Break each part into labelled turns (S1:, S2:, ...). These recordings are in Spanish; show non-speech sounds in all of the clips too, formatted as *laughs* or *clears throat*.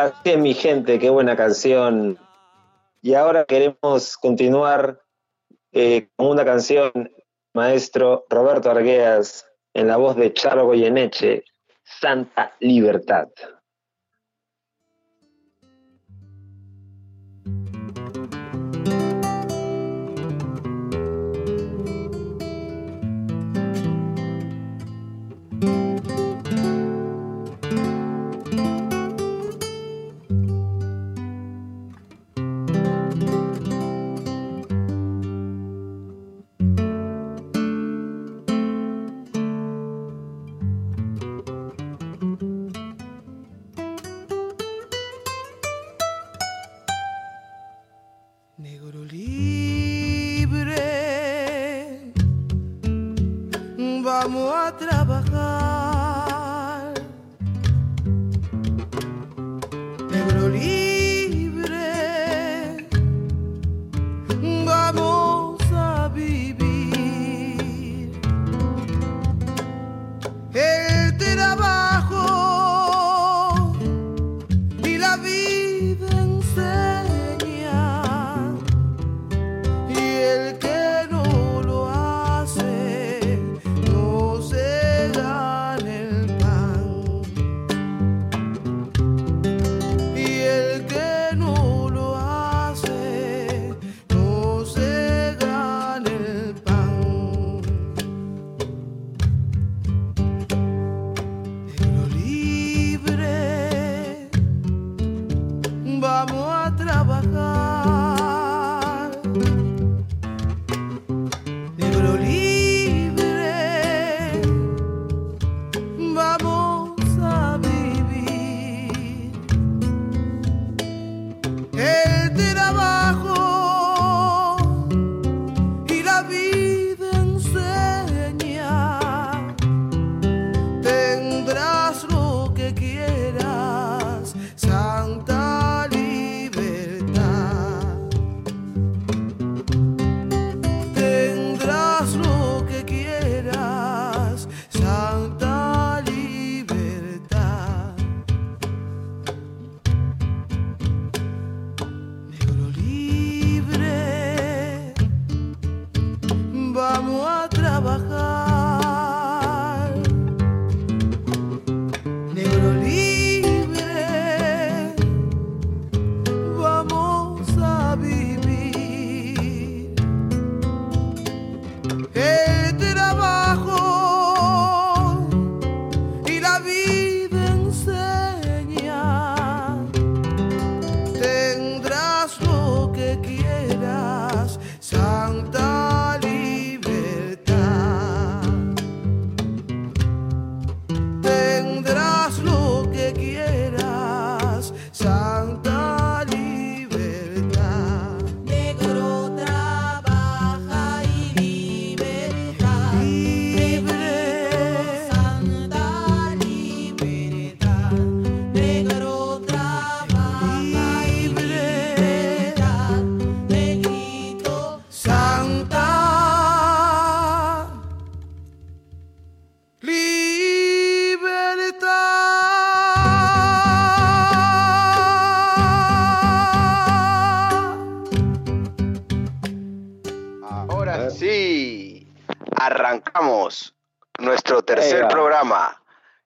S1: Así mi gente, qué buena canción. Y ahora queremos continuar eh, con una canción, maestro Roberto Argueas, en la voz de Charo Goyeneche, Santa Libertad.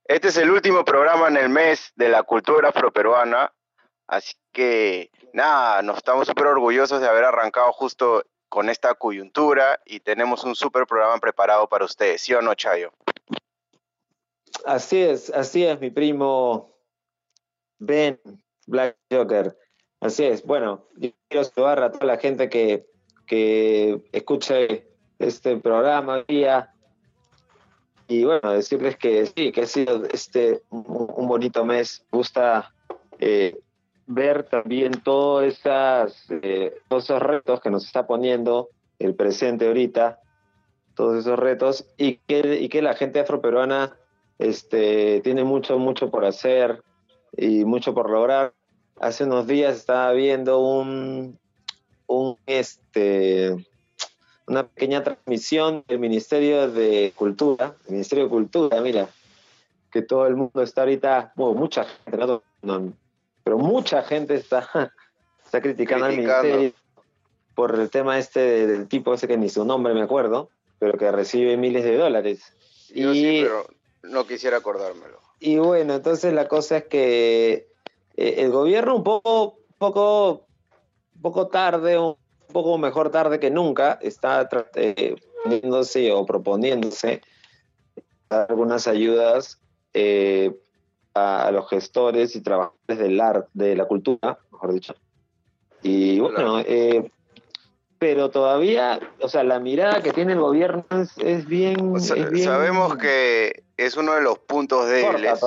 S2: Este es el último programa en el mes de la cultura afroperuana, así que nada, nos estamos súper orgullosos de haber arrancado justo con esta coyuntura y tenemos un súper programa preparado para ustedes, ¿sí o no, Chayo?
S1: Así es, así es, mi primo Ben Black Joker. Así es, bueno, quiero saludar a toda la gente que, que escuche este programa día y bueno, decirles que sí, que ha sido este un, bonito mes. Me gusta eh, ver también todos, esas, eh, todos esos retos que nos está poniendo el presente ahorita, todos esos retos, y que, y que la gente afroperuana este, tiene mucho, mucho por hacer y mucho por lograr. Hace unos días estaba viendo un, un este, una pequeña transmisión del Ministerio de Cultura, el Ministerio de Cultura, mira, que todo el mundo está ahorita, bueno, mucha gente,
S3: pero mucha gente está, *laughs* está criticando, al ministerio por el tema este del tipo ese que ni su nombre me acuerdo, pero que recibe miles de dólares.
S2: Yo y, sí, pero no quisiera acordármelo.
S3: Y bueno, entonces la cosa es que eh, el gobierno un poco, poco, poco tarde, un poco mejor tarde que nunca, está eh, o proponiéndose algunas ayudas eh, a, los gestores y trabajadores del arte, de la cultura, mejor dicho. Y bueno, eh, pero todavía, o sea, la mirada que tiene el gobierno es, bien,
S2: Sabemos que es uno de los puntos débiles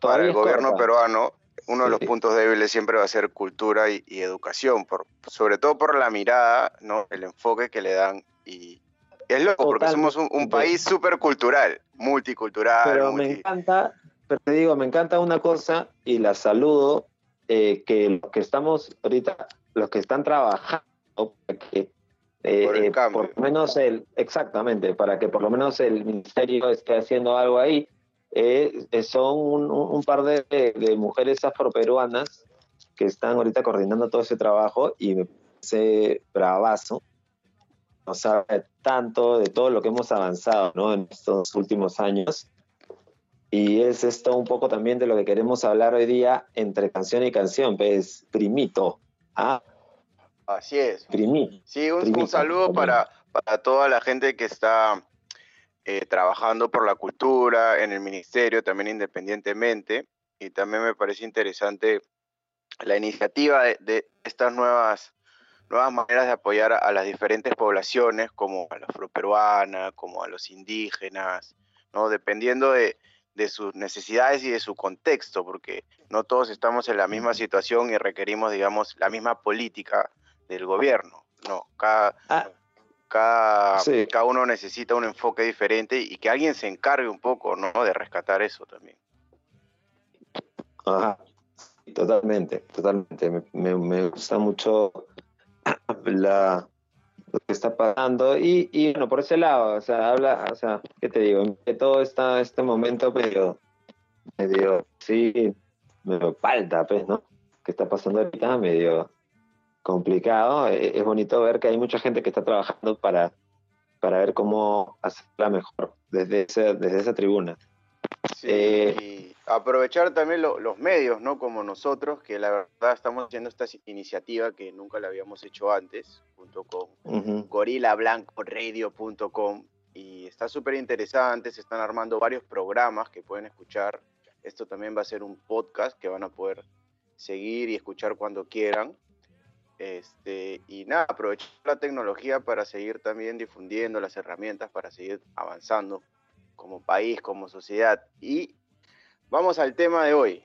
S2: para el gobierno peruano. Uno de los puntos débiles siempre va a ser cultura y, educación, por, sobre todo por la mirada, no, el enfoque que le dan y, es loco, porque somos un, país súper cultural, multicultural.
S3: Pero me encanta, pero te digo, me encanta una cosa y la saludo, eh, que los que estamos ahorita, los que están trabajando, para que eh, eh, por, lo menos el, exactamente, para que por lo menos el ministerio esté haciendo algo ahí, son un, par de, de, mujeres afroperuanas que están ahorita coordinando todo ese trabajo y me parece bravazo no sabe tanto de todo lo que hemos avanzado ¿no? en estos últimos años. Y es esto un poco también de lo que queremos hablar hoy día entre canción y canción, pues primito. ¿ah?
S2: Así es.
S3: Primito.
S2: Sí, un, saludo para, para, toda la gente que está eh, trabajando por la cultura en el ministerio, también independientemente. Y también me parece interesante la iniciativa de, de estas nuevas nuevas maneras de apoyar a, las diferentes poblaciones, como a la afroperuana, como a los indígenas, ¿no? dependiendo de, sus necesidades y de su contexto, porque no todos estamos en la misma situación y requerimos, digamos, la misma política del gobierno. No, cada, ah. Cada, cada uno necesita un enfoque diferente y que alguien se encargue un poco ¿no? de rescatar eso también.
S3: Ajá. Totalmente, totalmente. Me, me gusta mucho *clears throat* la, lo que está pasando. Y, y, bueno, por ese lado, o sea, habla, o sea, ¿qué te digo? Que todo está, este momento medio, medio, sí, medio falta, pues, ¿no? Que está pasando ahorita medio complicado. E, es, bonito ver que hay mucha gente que está trabajando para, para ver cómo hacerla mejor desde, desde esa tribuna.
S2: Sí, eh, aprovechar también los medios, ¿no? Como nosotros, que la verdad estamos haciendo esta iniciativa que nunca la habíamos hecho antes, junto con gorilablancoradio.com y está súper interesante, se están armando varios programas que pueden escuchar. Esto también va a ser un podcast que van a poder seguir y escuchar cuando quieran. Este, y nada, aprovechar la tecnología para seguir también difundiendo las herramientas, para seguir avanzando como país, como sociedad. Y vamos al tema de hoy.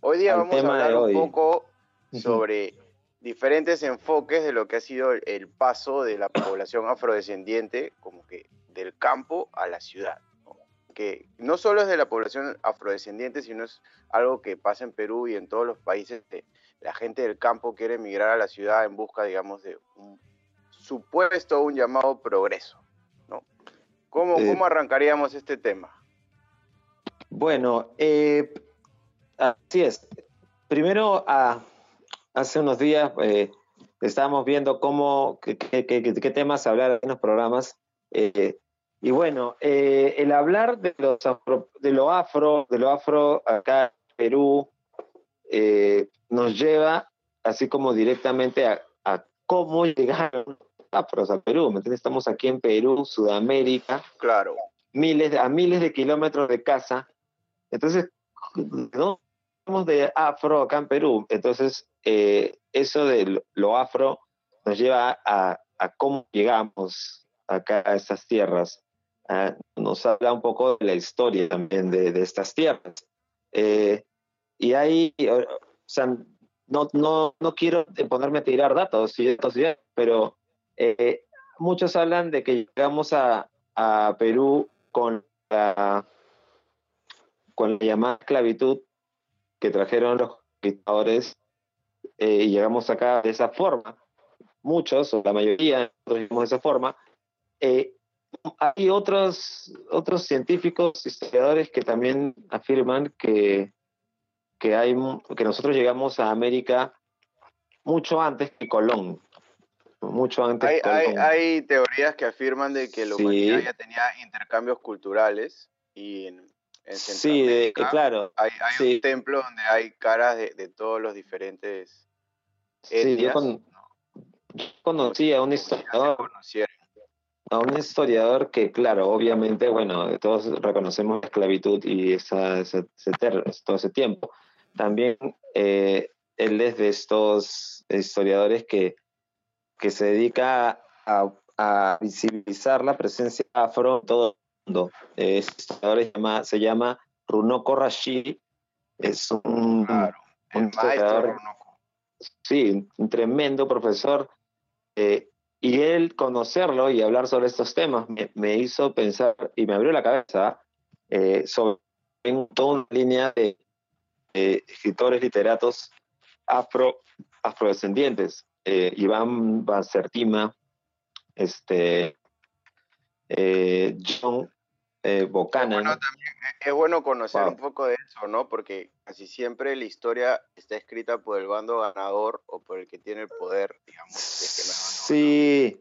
S2: Hoy día vamos a hablar un poco sobre diferentes enfoques de lo que ha sido el paso de la población afrodescendiente, como que del campo a la ciudad. Que no solo es de la población afrodescendiente, sino es algo que pasa en Perú y en todos los países. De, la gente del campo quiere emigrar a la ciudad en busca, digamos, de un supuesto, un llamado progreso. ¿Cómo, eh, ¿Cómo, arrancaríamos este tema?
S3: Bueno, eh, así es. Primero, hace unos días eh, estábamos viendo cómo, qué, temas hablar en los programas. y bueno, el hablar de, los de lo afro, de lo afro acá en Perú, nos lleva así como directamente a, a cómo llegaron afros a Perú, ¿me entiendes? Estamos aquí en Perú, Sudamérica.
S2: Claro.
S3: Miles, a miles de kilómetros de casa. Entonces, no somos de afro acá en Perú. Entonces, eh, eso de lo afro nos lleva a, cómo llegamos acá a estas tierras. Ah, nos habla un poco de la historia también de, estas tierras. Eh, y ahí, o sea, no, no, no quiero ponerme a tirar datos, pero eh, muchos hablan de que llegamos a, Perú con la, con la llamada esclavitud que trajeron los conquistadores eh, y llegamos acá de esa forma. Muchos, o la mayoría, nosotros de esa forma. Eh, hay otros, otros científicos, historiadores que también afirman que, que, hay, que nosotros llegamos a América mucho antes que Colón. Mucho antes
S2: hay, Hay, hay, teorías que afirman de que la humanidad ya tenía intercambios culturales y en, en
S3: sí, claro.
S2: Hay, hay un templo donde hay caras de, de todos los diferentes etnias. Sí, yo,
S3: conocí a un historiador a un historiador que, claro, obviamente, bueno, todos reconocemos la esclavitud y esa, ese, todo ese tiempo. También eh, él es de estos historiadores que, que se dedica a, visibilizar la presencia afro en todo el mundo. Este historiador se llama, se llama Runoko Rashid. Es un,
S2: claro, un historiador,
S3: Sí, un tremendo profesor. Eh, y él conocerlo y hablar sobre estos temas me, hizo pensar y me abrió la cabeza eh, sobre toda una línea de, escritores literatos afro, afrodescendientes. Eh, Iván Bansertima, este, eh, John eh,
S2: es bueno conocer un poco de eso, ¿no? Porque casi siempre la historia está escrita por el bando ganador o por el que tiene el poder, digamos.
S3: sí,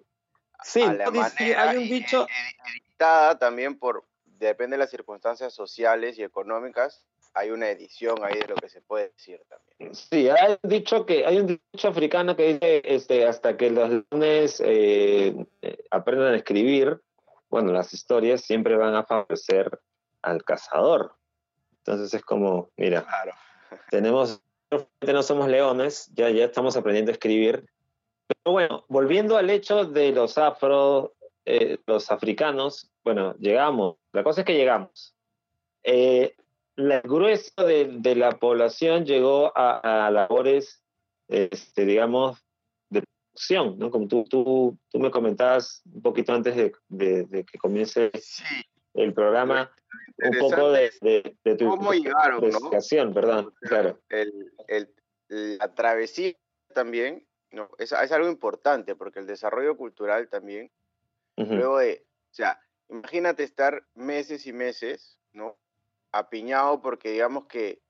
S3: sí, hay un dicho...
S2: Editada también por, depende de las circunstancias sociales y económicas, hay una edición ahí de lo que se puede decir también.
S3: Sí, hay dicho que hay un dicho africano que dice este hasta que los leones eh, eh, aprendan a escribir, bueno, las historias siempre van a favorecer al cazador. Entonces es como, mira, *laughs* tenemos, no somos leones, ya, ya estamos aprendiendo a escribir. Pero bueno, volviendo al hecho de los afro, eh, los africanos, bueno, llegamos, la cosa es que llegamos. Eh, el grueso de, la población llegó a, labores, este, digamos, ¿no? Como tú, tú, tú me comentabas un poquito antes de, que comience el programa, un poco de, de, tu
S2: ¿Cómo llegaron,
S3: investigación, perdón, claro.
S2: El, el, la travesía también no, es, es, algo importante porque el desarrollo cultural también, luego de, o sea, imagínate estar meses y meses, ¿no? Apiñado porque digamos que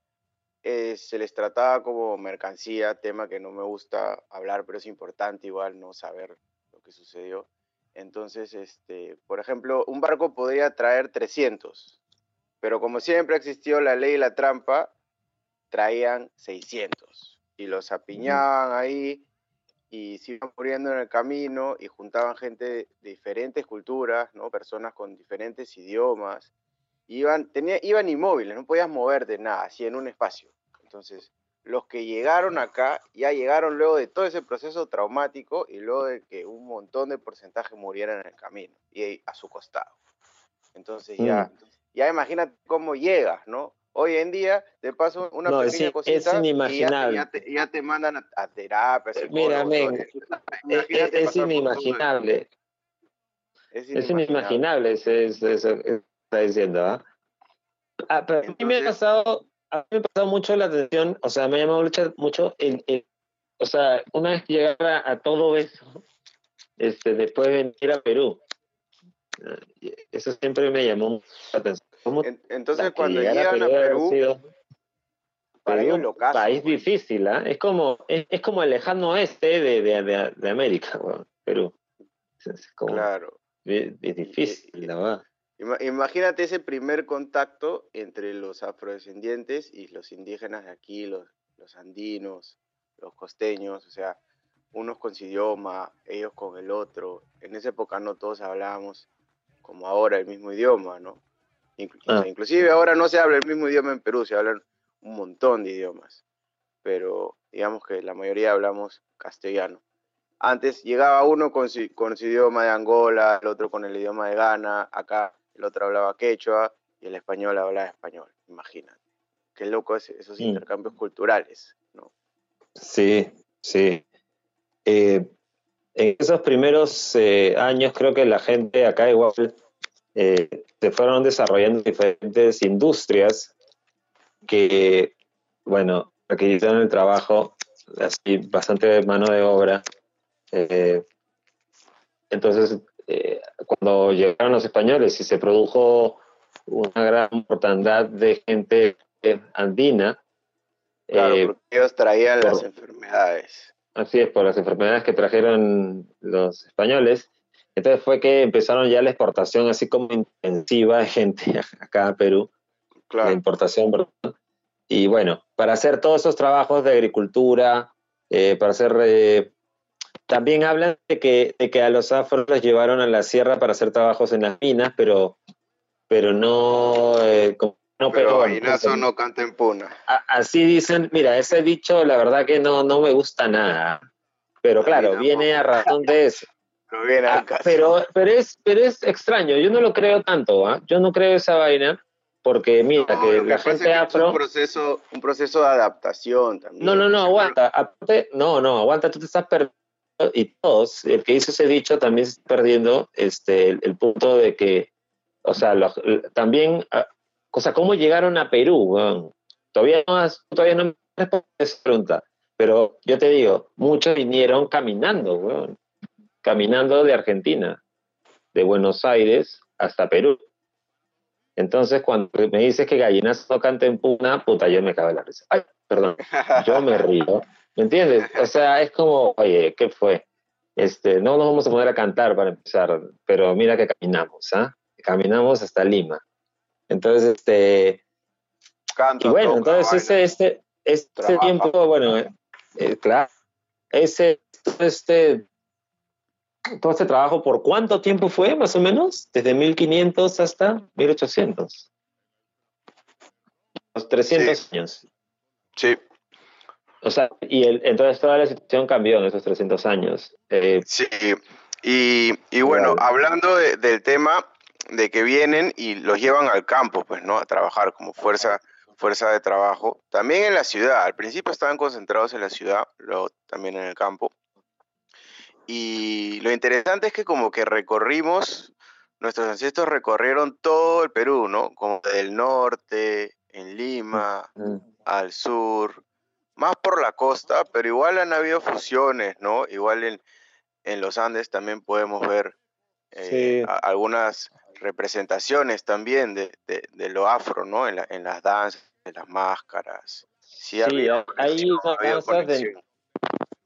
S2: eh, se les trataba como mercancía, tema que no me gusta hablar, pero es importante igual no saber lo que sucedió. Entonces, este, por ejemplo, un barco podría traer 300, pero como siempre existió la ley y la trampa, traían 600 y los apiñaban ahí y se iban muriendo en el camino y juntaban gente de diferentes culturas, ¿no? personas con diferentes idiomas iban, tenía, iban inmóviles, no podías moverte nada, así en un espacio. Entonces, los que llegaron acá ya llegaron luego de todo ese proceso traumático y luego de que un montón de porcentaje murieran en el camino y a su costado. Entonces ya, mm. ya imagínate cómo llegas, ¿no? Hoy en día te paso una pequeña cosita
S3: es inimaginable.
S2: Y ya, te, mandan a, terapia.
S3: Mira, men, es, es, inimaginable. Es inimaginable. Es eso, está diciendo, ¿ah? ah pero a mí me ha pasado, a mí me ha pasado mucho la atención, o sea, me ha llamado mucho el, o sea, una vez llegar a, todo eso, este, después de venir a Perú, eso siempre me llamó la atención.
S2: Entonces, cuando llegan a Perú,
S3: para un país difícil, ¿ah? es como es, como el lejano oeste de, de, de, América, Perú. Es como,
S2: claro.
S3: Es, difícil, la verdad.
S2: Imagínate ese primer contacto entre los afrodescendientes y los indígenas de aquí, los, los andinos, los costeños, o sea, unos con su idioma, ellos con el otro. En esa época no todos hablábamos como ahora el mismo idioma, ¿no? Ah. Inclusive ahora no se habla el mismo idioma en Perú, se hablan un montón de idiomas, pero digamos que la mayoría hablamos castellano. Antes llegaba uno con su, con su idioma de Angola, el otro con el idioma de Ghana, acá el otro hablaba quechua y el español hablaba español, imagínate. Qué loco es esos mm. intercambios culturales, ¿no?
S3: Sí, sí. Eh, en esos primeros eh, años creo que la gente acá igual eh, se fueron desarrollando diferentes industrias que, bueno, requirieron el trabajo, así, bastante mano de obra. entonces, eh, cuando llegaron los españoles y se produjo una gran mortandad de gente andina,
S2: Claro, porque ellos traían las enfermedades.
S3: Así es, por las enfermedades que trajeron los españoles. Entonces fue que empezaron ya la exportación así como intensiva de gente *laughs* acá a Perú. Claro. La importación, Y bueno, para hacer todos esos trabajos de agricultura, eh, para hacer... Eh, también hablan de que, de que a los afros los llevaron a la sierra para hacer trabajos en las minas, pero, pero no...
S2: Eh, no pero no canta en puna.
S3: Así dicen, mira, ese dicho la verdad que no, no me gusta nada. Pero claro, viene a razón de eso. *laughs* Ah, pero, pero, es, pero es extraño, yo no lo creo tanto, ¿ah? yo no creo esa vaina, porque mira, que la gente afro...
S2: un proceso, un proceso de adaptación también.
S3: No, no, no, aguanta, no, no, aguanta, tú te estás perdiendo, y todos, el que hizo ese dicho también está perdiendo este, el, punto de que, o sea, también, ah, o sea, ¿cómo llegaron a Perú? Todavía no, todavía no me respondes esa pregunta, pero yo te digo, muchos vinieron caminando, caminando de Argentina, de Buenos Aires hasta Perú. Entonces, cuando me dices que gallinas no canta en puna, puta, yo me cago en la risa. Ay, perdón, yo me río. ¿Me entiendes? O sea, es como, oye, ¿qué fue? Este, no nos vamos a poner a cantar para empezar, pero mira que caminamos, ¿ah? Caminamos hasta Lima. Entonces, este. y bueno, entonces ese, este, este tiempo, bueno, eh, eh, claro, ese, este todo este trabajo, ¿por cuánto tiempo fue más o menos? Desde 1500 hasta 1800. Los 300 años.
S2: Sí.
S3: O sea, y el, entonces toda la situación cambió en esos 300 años.
S2: Eh, sí, y, bueno, hablando del tema de que vienen y los llevan al campo, pues, ¿no? A trabajar como fuerza, fuerza de trabajo. También en la ciudad. Al principio estaban concentrados en la ciudad, luego también en el campo. Y lo interesante es que como que recorrimos, nuestros ancestros recorrieron todo el Perú, ¿no? Como del norte, en Lima, al sur, más por la costa, pero igual han habido fusiones, ¿no? Igual en, en los Andes también podemos ver eh, algunas representaciones también de, de, lo afro, ¿no? En, la, en las danzas, en las máscaras.
S3: Sí, hay, hay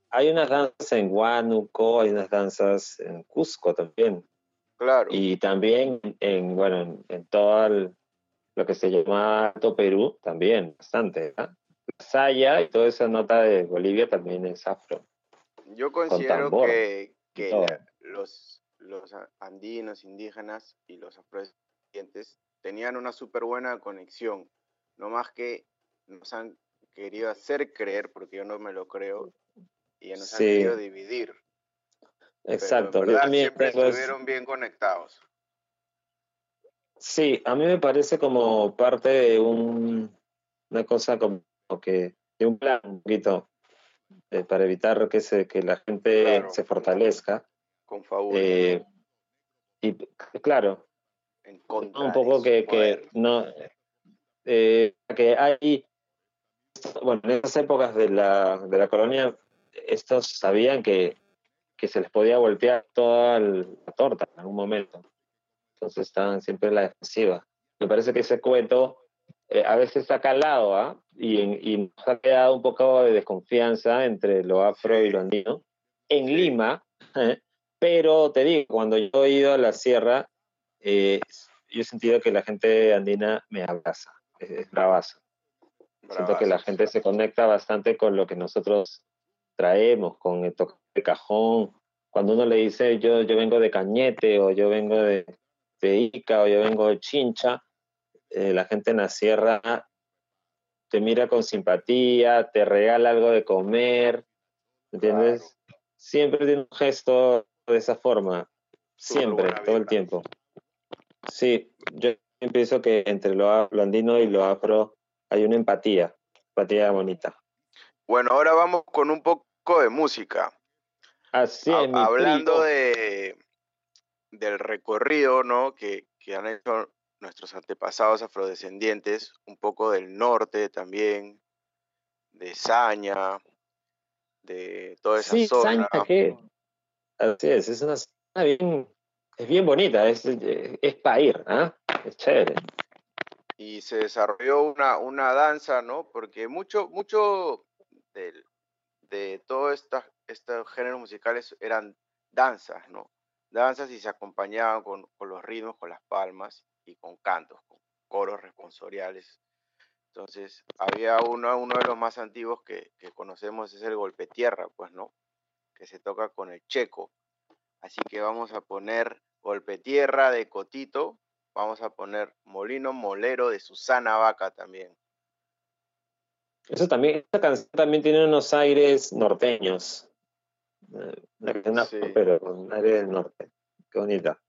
S3: hay unas danzas en Huánuco, hay unas danzas en Cusco también.
S2: Claro.
S3: Y también en, bueno, en, todo lo que se llama Alto Perú, también, bastante, ¿verdad? Saya y toda esa nota de Bolivia también es afro.
S2: Yo considero que, los, los andinos, indígenas y los afrodescendientes tenían una súper buena conexión, no más que nos han querido hacer creer, porque yo no me lo creo, y nos han querido dividir.
S3: Exacto.
S2: siempre estuvieron bien conectados.
S3: Sí, a mí me parece como parte de un, una cosa como que de un plan un poquito eh, para evitar que se que la gente se fortalezca.
S2: Con favor.
S3: Eh, y claro, un poco que, que no eh, que hay bueno en esas épocas de la, de la colonia estos sabían que, se les podía voltear toda la torta en algún momento. Entonces estaban siempre en la defensiva. Me parece que ese cuento eh, a veces está calado ¿ah? y, y, nos ha quedado un poco de desconfianza entre lo afro y lo andino. En Lima, ¿eh? pero te digo, cuando yo he ido a la sierra, eh, yo he sentido que la gente andina me abraza, es, es bravazo. Siento que la gente se conecta bastante con lo que nosotros traemos con el toque de cajón. Cuando uno le dice yo, yo vengo de Cañete o yo vengo de, de Ica o yo vengo de Chincha, eh, la gente en la sierra te mira con simpatía, te regala algo de comer, ¿entiendes? Siempre tiene un gesto de esa forma, siempre, todo el tiempo. Sí, yo pienso que entre lo, lo andino y lo afro hay una empatía, empatía bonita.
S2: Bueno, ahora vamos con un poco de música.
S3: Así es,
S2: Hablando de, del recorrido ¿no? que, han hecho nuestros antepasados afrodescendientes, un poco del norte también, de Saña, de toda esa
S3: sí,
S2: zona.
S3: Saña, ¿qué? Así es, es una zona bien, es bien bonita, es, es para ir, ¿ah? es chévere.
S2: y se desarrolló una, una danza, ¿no? Porque mucho, mucho de, de todos estos géneros musicales eran danzas, ¿no? Danzas y se acompañaban con, con los ritmos, con las palmas y con cantos, con coros responsoriales. Entonces, había uno, uno de los más antiguos que, que, conocemos, es el golpe tierra, pues, ¿no? Que se toca con el checo. Así que vamos a poner golpe tierra de Cotito, Vamos a poner Molino Molero de Susana Vaca también.
S4: Eso también, esta canción también tiene unos aires norteños. Una sí. pero con aire del norte. Qué bonita.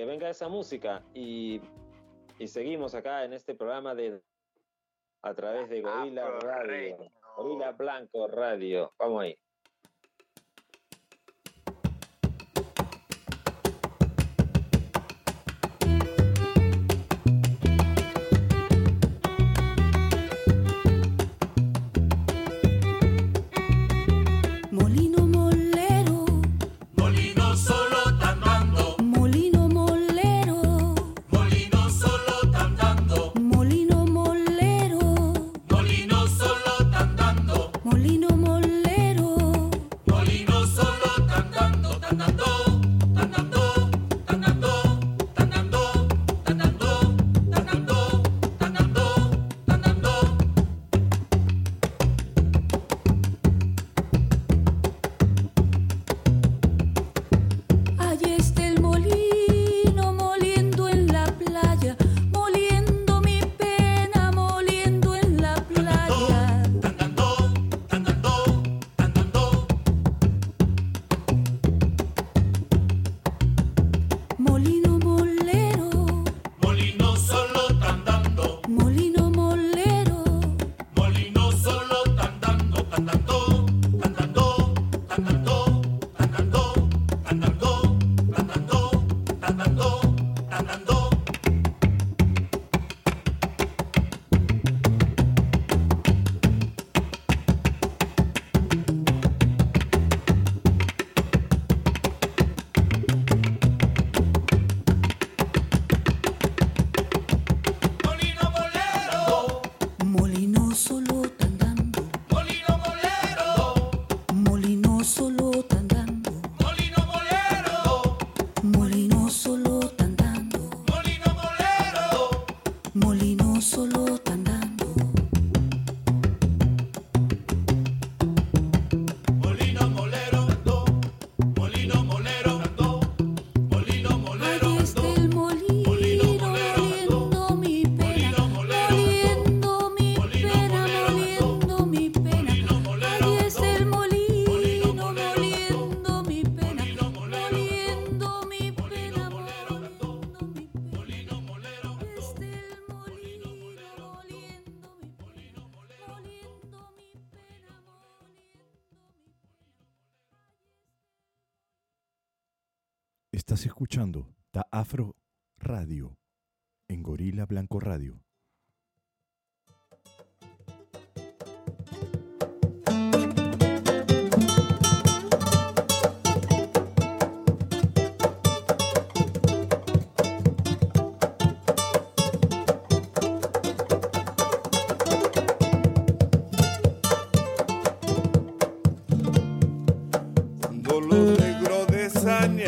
S4: Que venga esa música y, y, seguimos acá en este programa de a través de ah, Gorila Radio. Gorila Blanco Radio. Vamos ahí.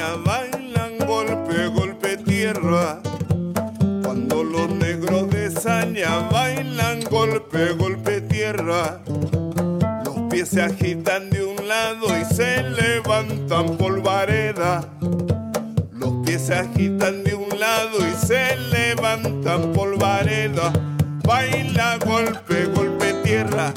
S5: bailan golpe, golpe tierra. Cuando los negros de saña bailan golpe, golpe tierra. Los pies se agitan de un lado y se levantan polvareda. Los pies se agitan de un lado y se levantan polvareda. Baila golpe, golpe tierra.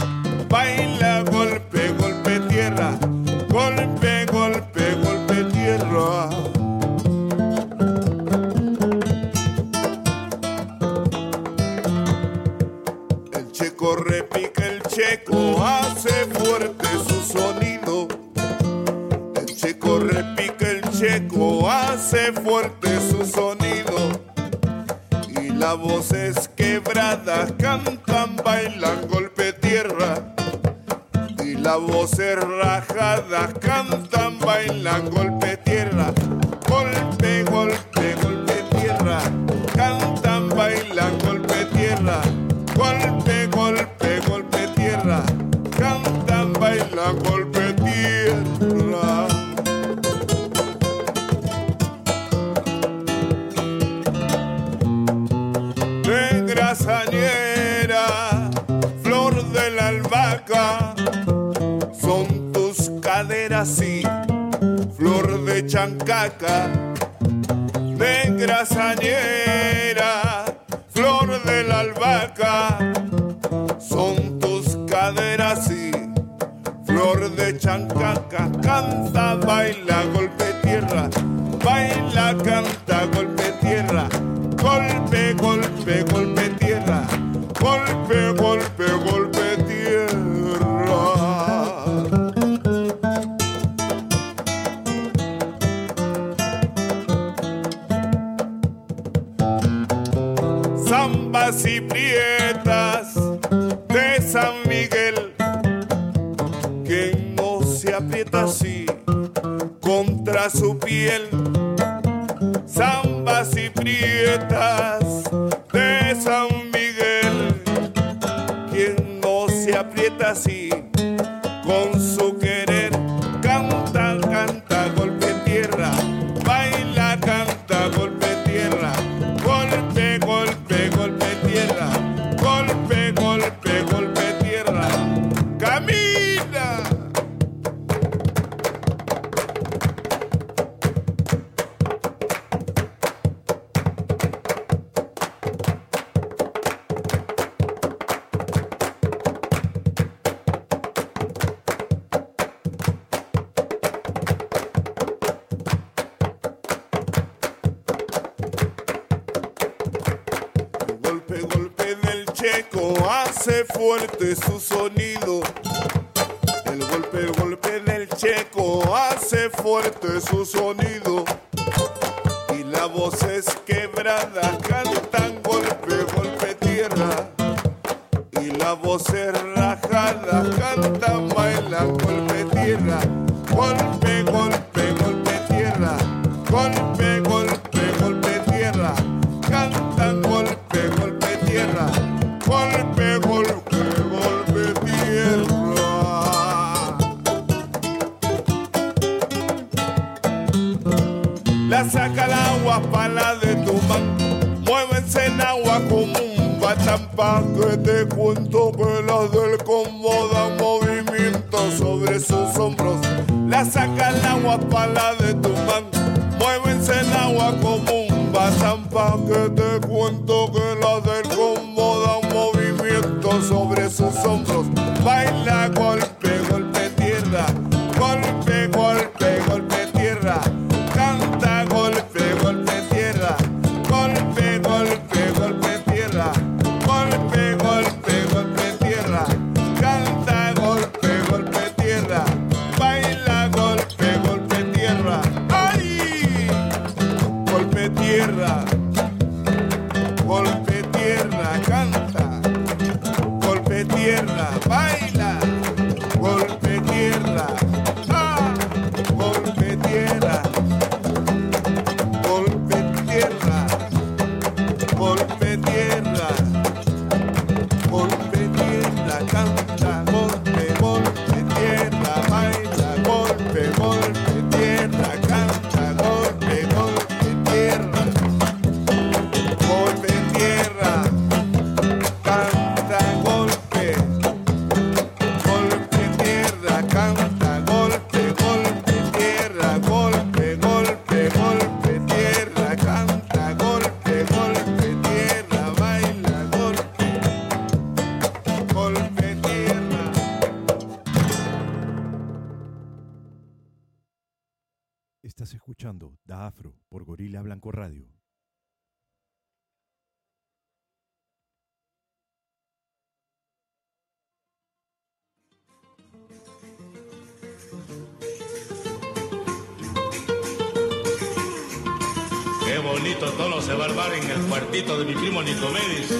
S6: Tono se va a armar en el cuartito de mi primo Nicomedes.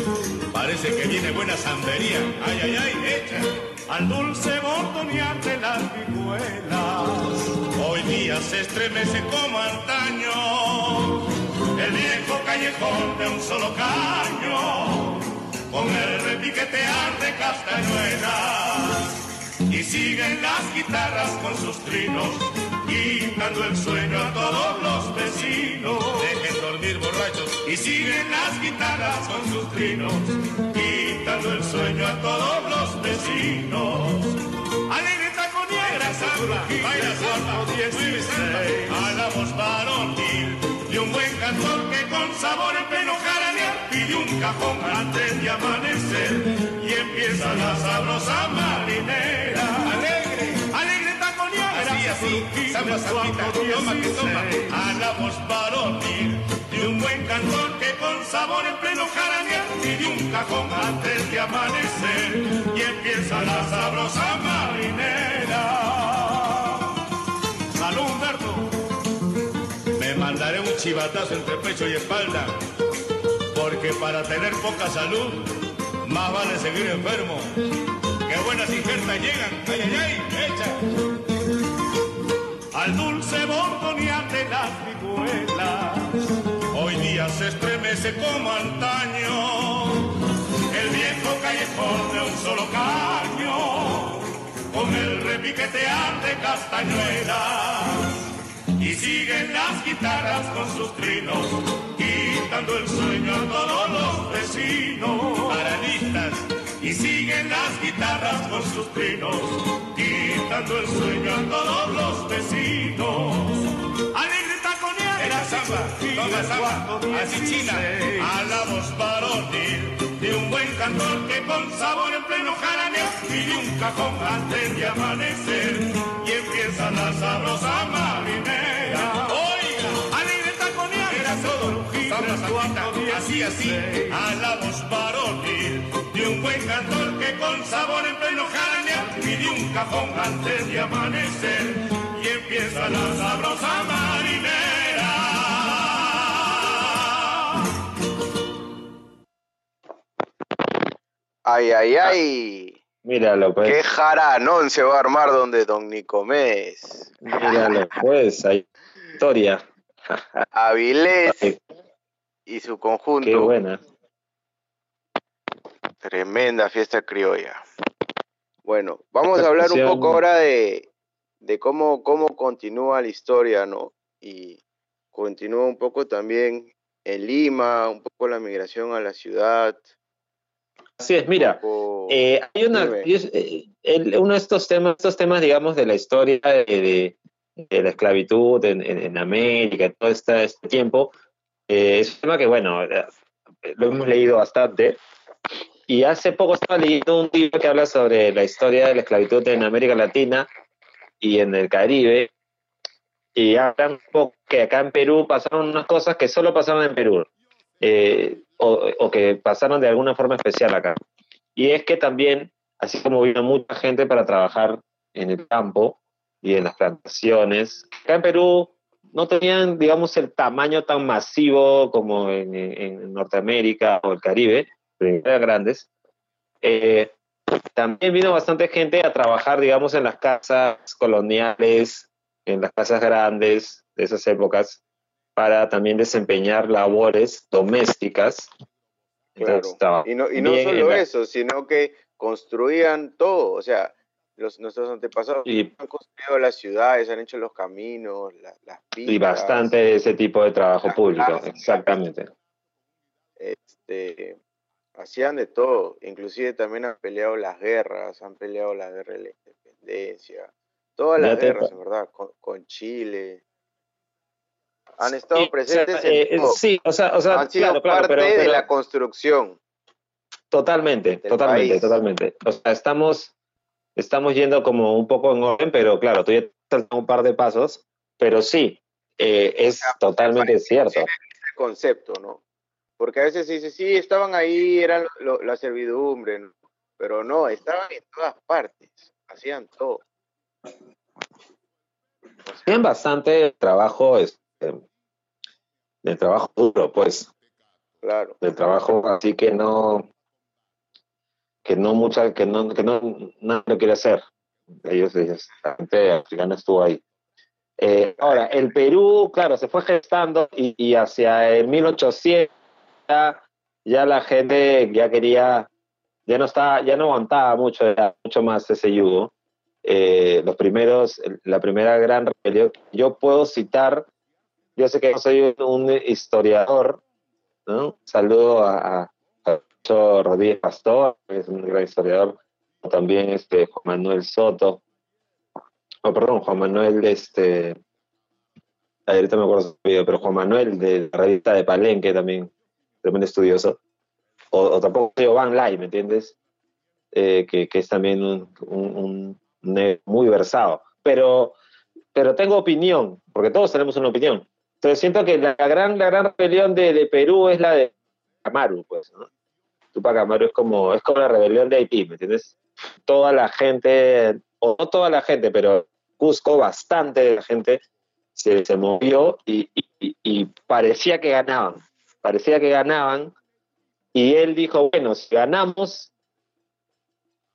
S6: Parece que viene buena sandería. Ay, ay, ay, echa. al dulce botonear de las vihuelas. Hoy día se estremece como antaño el viejo callejón de un solo caño, con el repiquetear de castañuelas. Y siguen las guitarras con sus trinos, quitando el sueño a todos los vecinos. Dejen dormir borrachos. Y siguen las guitarras con sus trinos, quitando el sueño a todos los vecinos. Alegre taconera, samba, baila mueve samba, a la voz varonil de un buen cantor que con sabor en pleno jaranear pide un cajón antes de amanecer y empieza la sabrosa marinera. Así, sambita, toma que toma, a la voz de un buen cantor que con sabor en pleno jaranear pide un cajón antes de amanecer y empieza la sabrosa marinera. Salud, Humberto. Me mandaré un chivatazo entre pecho y espalda, porque para tener poca salud, más vale seguir enfermo. Qué buenas injertas llegan, ay, ay, ay, como antaño, el viejo callejón de un solo caño, con el repiquetear de castañuelas y siguen las guitarras con sus trinos, quitando el sueño a todos los vecinos. Paranistas, y siguen las guitarras con sus trinos, quitando el sueño a todos los vecinos. Samba, toma samba, así china, a la voz varonil de un buen cantor que con sabor en pleno jaraneo pide un cajón antes de amanecer y empieza la sabrosa marinera. Oiga, alegre taconear, era todo samba, sambita, así, así, a la voz varonil de un buen cantor que con sabor en pleno jaraneo pide un cajón antes de amanecer y empieza la sabrosa marinera.
S2: Ay, ay, ay.
S3: Míralo, pues.
S2: Qué jaranón se va a armar donde Don Nicomés.
S3: Míralo, pues. Hay historia. *laughs*
S2: Avilés
S3: Ay,
S2: y su
S3: Qué
S2: conjunto.
S3: buena.
S2: Tremenda fiesta criolla. Bueno, vamos a hablar un poco ahora de, de cómo, cómo continúa la historia, ¿no? Y continúa un poco también en Lima, un poco la migración a la ciudad.
S3: Así es, mira.
S2: un
S3: Eh, hay una, eh, el- uno de estos temas, estos temas, digamos, de la historia de, de- de la esclavitud en, en- en América, todo este, este tiempo, eh, es un tema que, bueno, lo hemos leído bastante. Y hace poco estaba leyendo un libro que habla sobre la historia de la esclavitud en América Latina y en el Caribe. Y hablan un poco que acá en Perú pasaron unas cosas que solo pasaron en Perú, eh, o, que pasaron de alguna forma especial acá. Y es que también, así como vino mucha gente para trabajar en el campo y en las plantaciones, acá en Perú no tenían, digamos, el tamaño tan masivo como en, en Norteamérica o el Caribe, pero eran grandes. Eh, también vino bastante gente a trabajar, digamos, en las casas coloniales, en las casas grandes de esas épocas, para también desempeñar labores domésticas. Entonces,
S2: Claro. Y no, y solo
S3: la-
S2: eso, sino que construían todo. O sea, los, nuestros antepasados
S3: y
S2: han construido las ciudades, han hecho los caminos, la- las
S3: Y
S2: vías.
S3: bastante de ese tipo de trabajo público,
S2: casas.
S3: exactamente.
S2: este, hacían de todo, inclusive también han peleado las guerras, han peleado la guerra de la independencia, todas las guerras, en verdad, con, con Chile. Han estado
S3: Sí, o sea,
S2: presentes en
S3: eh,
S2: todo.
S3: sí, o sea, o sea,
S2: han sido
S3: claro, claro,
S2: parte
S3: pero,
S2: de
S3: pero
S2: la construcción.
S3: totalmente, totalmente,
S2: país.
S3: totalmente. O sea, estamos, estamos yendo como un poco en orden, pero claro, tú ya dado un par de pasos, pero sí, eh, es totalmente cierto.
S2: ese concepto, ¿no? Porque a veces se dice, sí, estaban ahí, eran lo- la servidumbre, ¿no? pero no, estaban en todas partes, hacían todo.
S3: Tienen bastante trabajo, este, de trabajo duro, pues.
S2: Claro.
S3: de trabajo, así que no, que no mucha, que no, que no, no lo quiere hacer. Ellos, ellos, la gente africana estuvo ahí. Eh, ahora, el Perú, claro, se fue gestando y, y hacia el 1800 ya, ya la gente ya quería, ya no estaba, ya no aguantaba mucho, ya mucho más ese yugo. Eh, los primeros, la primera gran rebelión, yo puedo citar, yo sé que no soy un historiador, ¿no? Saludo a, a Rodríguez Pastor, que es un gran historiador, también este Juan Manuel Soto, oh, perdón, Juan Manuel, este, ahorita me acuerdo su video, pero Juan Manuel de la revista de Palenque también, tremendo estudioso, o, o tampoco Van Lai, ¿me entiendes? Eh, que, es también un, un- un muy versado, pero, pero tengo opinión, porque todos tenemos una opinión. Entonces siento que la gran, la gran rebelión de, de Perú es la de Amaru, pues, ¿no? Tupac Amaru es como, es como la rebelión de Haití, ¿me entiendes? Toda la gente, o no toda la gente, pero Cusco, bastante de la gente se, se movió y, y- y parecía que ganaban, parecía que ganaban, y él dijo, bueno, si ganamos,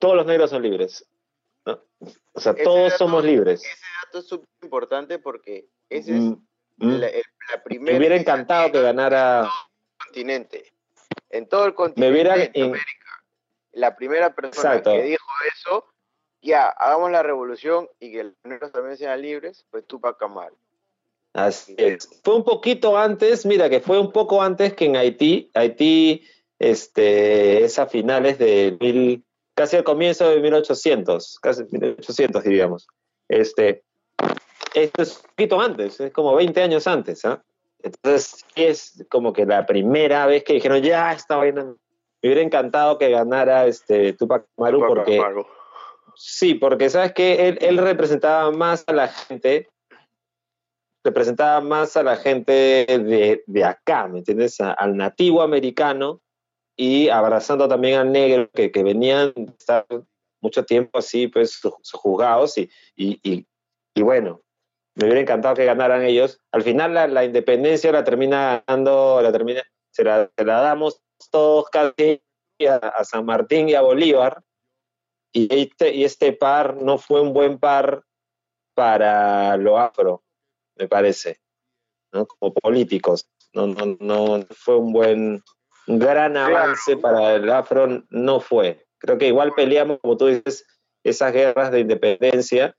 S3: todos los negros son libres. ¿no? O sea,
S2: Ese
S3: todos
S2: dato-
S3: somos libres.
S2: Ese dato es súper importante porque ese es
S3: Mm, mm.
S2: La, el- la
S3: Me hubiera encantado que ganara.
S2: continente. En todo el continente
S3: hubiera
S2: de
S3: en-
S2: América. La primera persona
S3: Exacto.
S2: que dijo eso, ya, hagamos la revolución y que los negros también sean libres, pues Tupac Amaru.
S3: Así es. Fue un poquito antes, mira, que fue un poco antes que en Haití. Haití este, es a finales de mil, casi al comienzo de 1800, casi 1800 diríamos. Este, esto es un poquito antes, es como 20 años antes. ¿ah? Entonces es como que la primera vez que dijeron, ya, esta vaina, me hubiera encantado que ganara este, Tupac Amaru
S2: Tupac
S3: porque...
S2: Amaru.
S3: Sí, porque sabes que él, él representaba más a la gente, representaba más a la gente de, de acá, ¿me entiendes? A- al nativo americano y abrazando también al negro que, que venían estar mucho tiempo así, pues, su- juzgados y, y, y, y bueno, me hubiera encantado que ganaran ellos. Al final la, la independencia la termina ganando, la termina, se la, se la damos todos casi a, a San Martín y a Bolívar y este, y este par no fue un buen par para lo afro, me parece, ¿no? como políticos. No, no, no fue un buen, un gran avance para el afro, no fue. Creo que igual peleamos, como tú dices, esas guerras de independencia.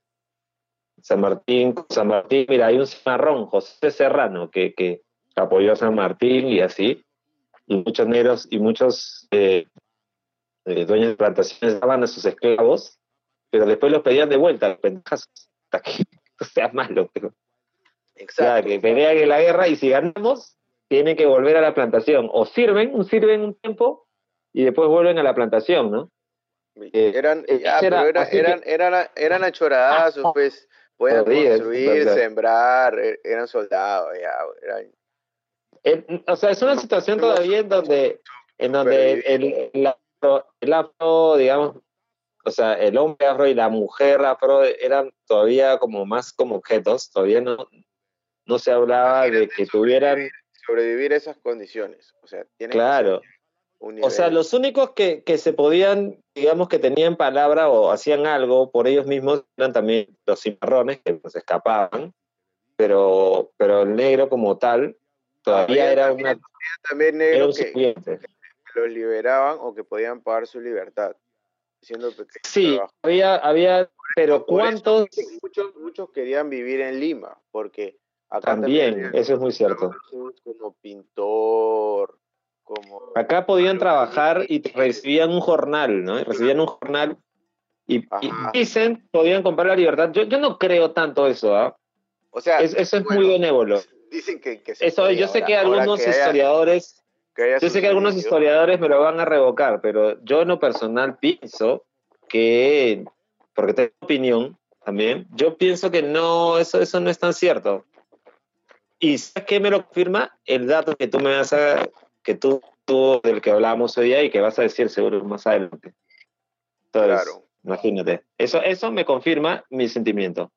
S3: San Martín, San Martín, mira, hay un cimarrón, José Serrano, que, que apoyó a San Martín y así, y muchos negros y muchos eh, eh, dueños de plantaciones daban a sus esclavos, pero después los pedían de vuelta, los pendejazos, hasta que *laughs* no seas malo. Pero, o sea,
S2: Exacto.
S3: que pelean en la guerra y si ganamos, tienen que volver a la plantación. O sirven, sirven un tiempo y después vuelven a la plantación, ¿no? Eh,
S2: eran,
S3: eh,
S2: ya,
S3: era-
S2: pero era-
S3: que-
S2: eran, eran, eran achoradazos, pues.
S3: Rodríguez,
S2: construir, sembrar, e- eran soldados, ya, eran
S3: Eh, o sea, es una situación todavía en donde, en donde el, el afro, el afro, digamos, o sea, el hombre afro y la mujer afro eran todavía como más como objetos, todavía no, no se hablaba de que tuvieran,
S2: sobrevivir a esas condiciones. O sea, tienen
S3: claro, o sea, los únicos que, que se podían, digamos, que tenían palabra o hacían algo por ellos mismos eran también los cimarrones que pues escapaban, pero, pero el negro como tal todavía
S2: Había
S3: era
S2: también-
S3: una
S2: también
S3: era
S2: negros
S3: un
S2: que los liberaban o que podían pagar su libertad.
S3: Sí, había, había, pero
S2: Por eso
S3: ¿cuántos?
S2: Muchos, muchos querían vivir en Lima, porque acá
S3: También,
S2: había
S3: eso es muy cierto.
S2: Como pintor, como...
S3: Acá podían trabajar y recibían un jornal, ¿no? Recibían un jornal y, dicen podían comprar la libertad. Yo, yo no creo tanto eso, ¿ah?
S2: O sea,
S3: Es- eso es
S2: bueno,
S3: muy benévolo.
S2: Dicen que, que se
S3: Eso, yo sé
S2: Ahora-
S3: que algunos
S2: que haya-
S3: historiadores,
S2: que
S3: yo sé que algunos historiadores me lo van a revocar, pero yo en lo personal pienso que, porque tengo opinión también, yo pienso que no, eso, eso no es tan cierto. ¿Y sabes qué me lo confirma? El dato que tú me vas a, que tú, tú del que hablábamos hoy día y que vas a decir seguro más adelante. Entonces,
S2: Claro.
S3: imagínate. Eso, eso me confirma mi sentimiento.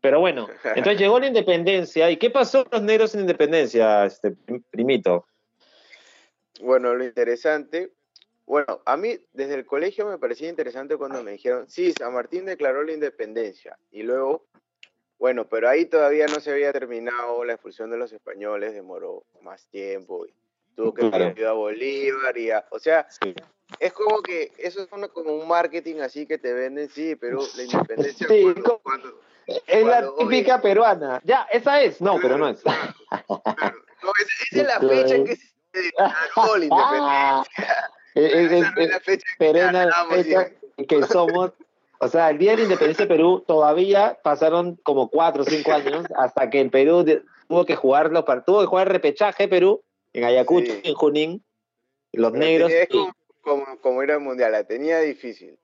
S3: Pero bueno, *laughs* entonces llegó la independencia. ¿Y qué pasó con los negros en independencia, este primito?
S2: Bueno, lo interesante Bueno, a mí desde el colegio me parecía interesante cuando me dijeron, sí, San Martín declaró la independencia. Y luego, bueno, pero ahí todavía no se había terminado la expulsión de los españoles, demoró más tiempo. Y tuvo que
S3: Claro.
S2: pedir ayuda a Bolívar y a- o sea,
S3: Sí.
S2: es como que eso es una- como un marketing así que te venden, sí, pero la independencia
S3: Sí,
S2: cuando- cuando-
S3: Es la
S2: Cuando, oye.
S3: típica peruana. Ya, esa es. No, pero no es.
S2: Claro, claro. No, esa, esa es la fecha en que se declaró la *laughs* independencia.
S3: es- es-
S2: Esa no es la fecha que
S3: la
S2: ganamos,
S3: fecha que somos. O sea, el día de la independencia de Perú todavía pasaron como cuatro o cinco años hasta que el Perú tuvo que jugar los tuvo que jugar repechaje Perú en Ayacucho,
S2: Sí.
S3: en Junín, los
S2: Pero
S3: negros.
S2: tenía- es
S3: y-
S2: como, como, como ir al mundial, la tenía difícil.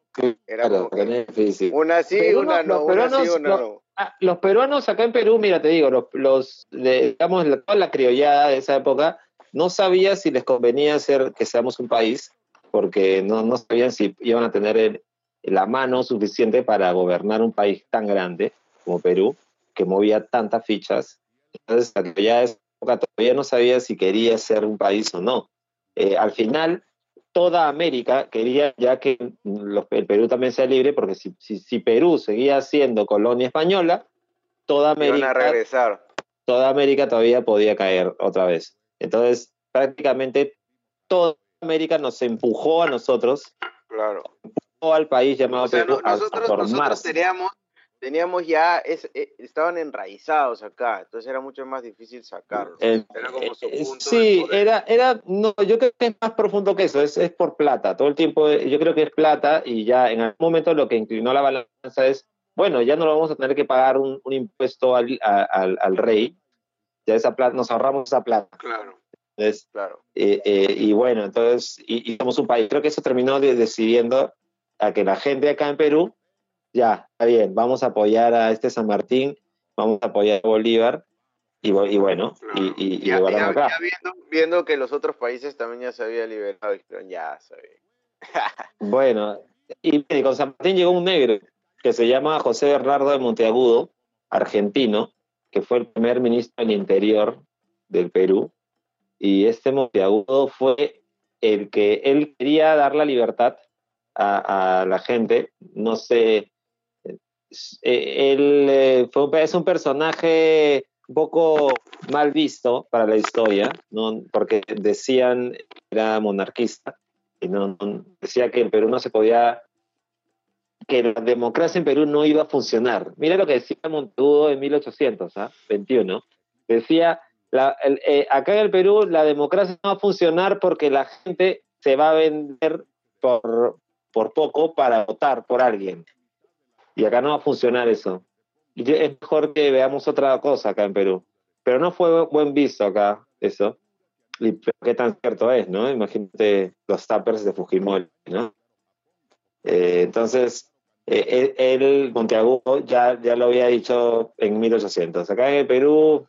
S2: Era
S3: claro,
S2: como
S3: es difícil.
S2: una sí,
S3: Pero
S2: una no,
S3: los
S2: una sí,
S3: peruanos
S2: una
S3: no-
S2: no.
S3: Ah, los peruanos acá en Perú, mira, te digo, los, los de, digamos, la- toda la criollada de esa época no sabía si les convenía hacer que seamos un país, porque no, no sabían si iban a tener el- la mano suficiente para gobernar un país tan grande como Perú, que movía tantas fichas. Entonces, la criollada de esa época todavía no sabía si quería ser un país o no. Eh, al final, toda América quería ya que los- el Perú también sea libre, porque si, si, si Perú seguía siendo colonia española, toda
S2: Iban a
S3: América,
S2: regresar.
S3: toda América todavía podía caer otra vez. Entonces, prácticamente toda América nos empujó a nosotros,
S2: Claro.
S3: o al país llamado
S2: O sea,
S3: Perú,
S2: no-
S3: a
S2: nosotros, nosotros teníamos, teníamos ya, es- eh, estaban enraizados acá, entonces era mucho más difícil sacarlos.
S3: Eh,
S2: Era como su
S3: eh,
S2: punto
S3: sí, era, era, no, yo creo que es más profundo que eso, es, es por plata, todo el tiempo eh, yo creo que es plata y ya en algún momento lo que inclinó la balanza es, bueno, ya no lo vamos a tener que pagar un, un impuesto al, a- al, al rey, ya esa plata, nos ahorramos esa plata.
S2: Claro,
S3: Entonces,
S2: claro.
S3: eh, eh, y bueno, entonces, y, y somos un país, creo que eso terminó de- decidiendo a que la gente acá en Perú, ya, está bien, vamos a apoyar a este San Martín, vamos a apoyar a Bolívar, y, bu- y bueno, y,
S2: claro.
S3: y, y
S2: Ya-
S3: acá.
S2: ya viendo, viendo que los otros países también ya se había liberado, ya. *laughs*
S3: Bueno, y, con San Martín llegó un negro que se llama José Bernardo de Monteagudo, argentino, que fue el primer ministro del Interior del Perú. Y este Monteagudo fue el que él quería dar la libertad a, a la gente. No sé, eh, él eh, es un personaje un poco mal visto para la historia, ¿no? porque decían era monarquista y no, decía que en Perú no se podía, que la democracia en Perú no iba a funcionar. Mira lo que decía Monteagudo en 1800, ¿ah? 21. Decía, la- el- eh, acá en el Perú la democracia no va a funcionar porque la gente se va a vender por poco para votar por alguien. Y acá no va a funcionar eso. Es mejor que veamos otra cosa acá en Perú. Pero no fue buen visto acá eso. Y qué tan cierto es, ¿no? Imagínate los tappers de Fujimori, ¿no? Eh, entonces, eh, él, Monteagudo, ya, ya lo había dicho en 1800. Acá en el Perú.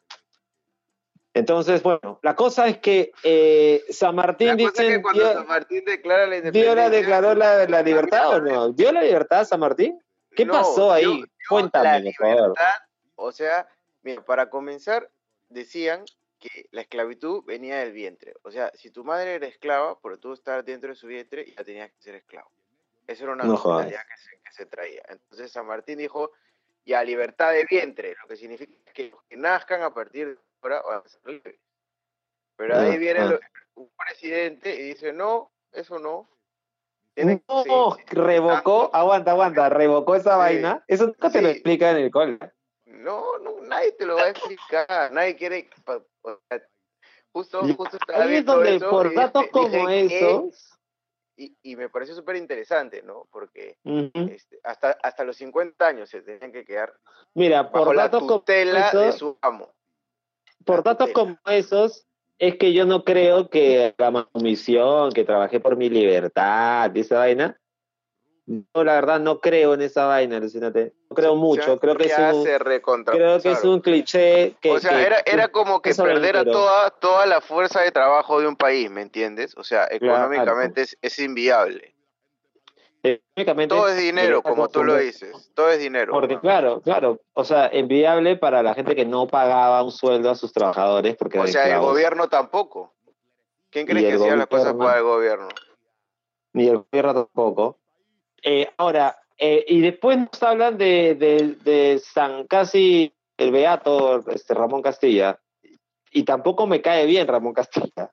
S3: Entonces, bueno, la cosa es que eh, San Martín
S2: cosa es
S3: dicen,
S2: que cuando
S3: dio-
S2: San Martín declara la independencia...
S3: ¿dio la declaró la, la libertad o no? ¿Dio la libertad San Martín? ¿Qué
S2: No,
S3: pasó ahí?
S2: dio- dio
S3: Cuéntame,
S2: libertad, O sea, mira, para comenzar, decían que la esclavitud venía del vientre. O sea, si tu madre era esclava, por tú estar dentro de su vientre, ya tenías que ser esclavo. Eso era una
S3: No
S2: mentalidad que se, que se traía. Entonces San Martín dijo, ya libertad de vientre, lo que significa que los que nazcan a partir de ahora van a ser libres. Pero ahí
S3: Ah,
S2: viene
S3: ah.
S2: lo- un presidente y dice, no, eso no.
S3: No,
S2: seguir
S3: revocó,
S2: tanto.
S3: aguanta, aguanta, revocó esa
S2: Sí.
S3: vaina. Eso nunca te lo
S2: Sí.
S3: explica en el cole.
S2: No, no, nadie te lo va a explicar, nadie quiere... Justo, justo estaba
S3: Ahí es donde,
S2: eso
S3: por datos como esos,
S2: Y, y me pareció súper interesante, ¿no? Porque este, hasta, hasta los 50 años se tenían que quedar
S3: mira,
S2: bajo
S3: por
S2: la
S3: datos como
S2: tutela de
S3: esos,
S2: su amo.
S3: por
S2: la
S3: datos
S2: tutela.
S3: como esos, es que yo no creo que la comisión, que trabajé por mi libertad esa vaina, no, la verdad no creo en esa vaina, alucínate. No creo mucho,
S2: Ya-
S3: creo que es un,
S2: se recontra-
S3: creo que es
S2: claro.
S3: un cliché que...
S2: O sea,
S3: que-
S2: era, era como que perder a toda, toda la fuerza de trabajo de un país, ¿me entiendes? O sea,
S3: Claro.
S2: económicamente es, es inviable. Todo es dinero, como tú lo dices. Todo es dinero.
S3: Porque claro, claro, o sea, enviable para la gente que no pagaba un sueldo a sus trabajadores porque
S2: O sea, el gobierno tampoco. ¿Quién crees que hacía las cosas para el gobierno?
S3: ni el gobierno tampoco. Eh, ahora, eh, y después nos hablan de, de, de San Casi, el Beato, este, Ramón Castilla, y tampoco me cae bien Ramón Castilla.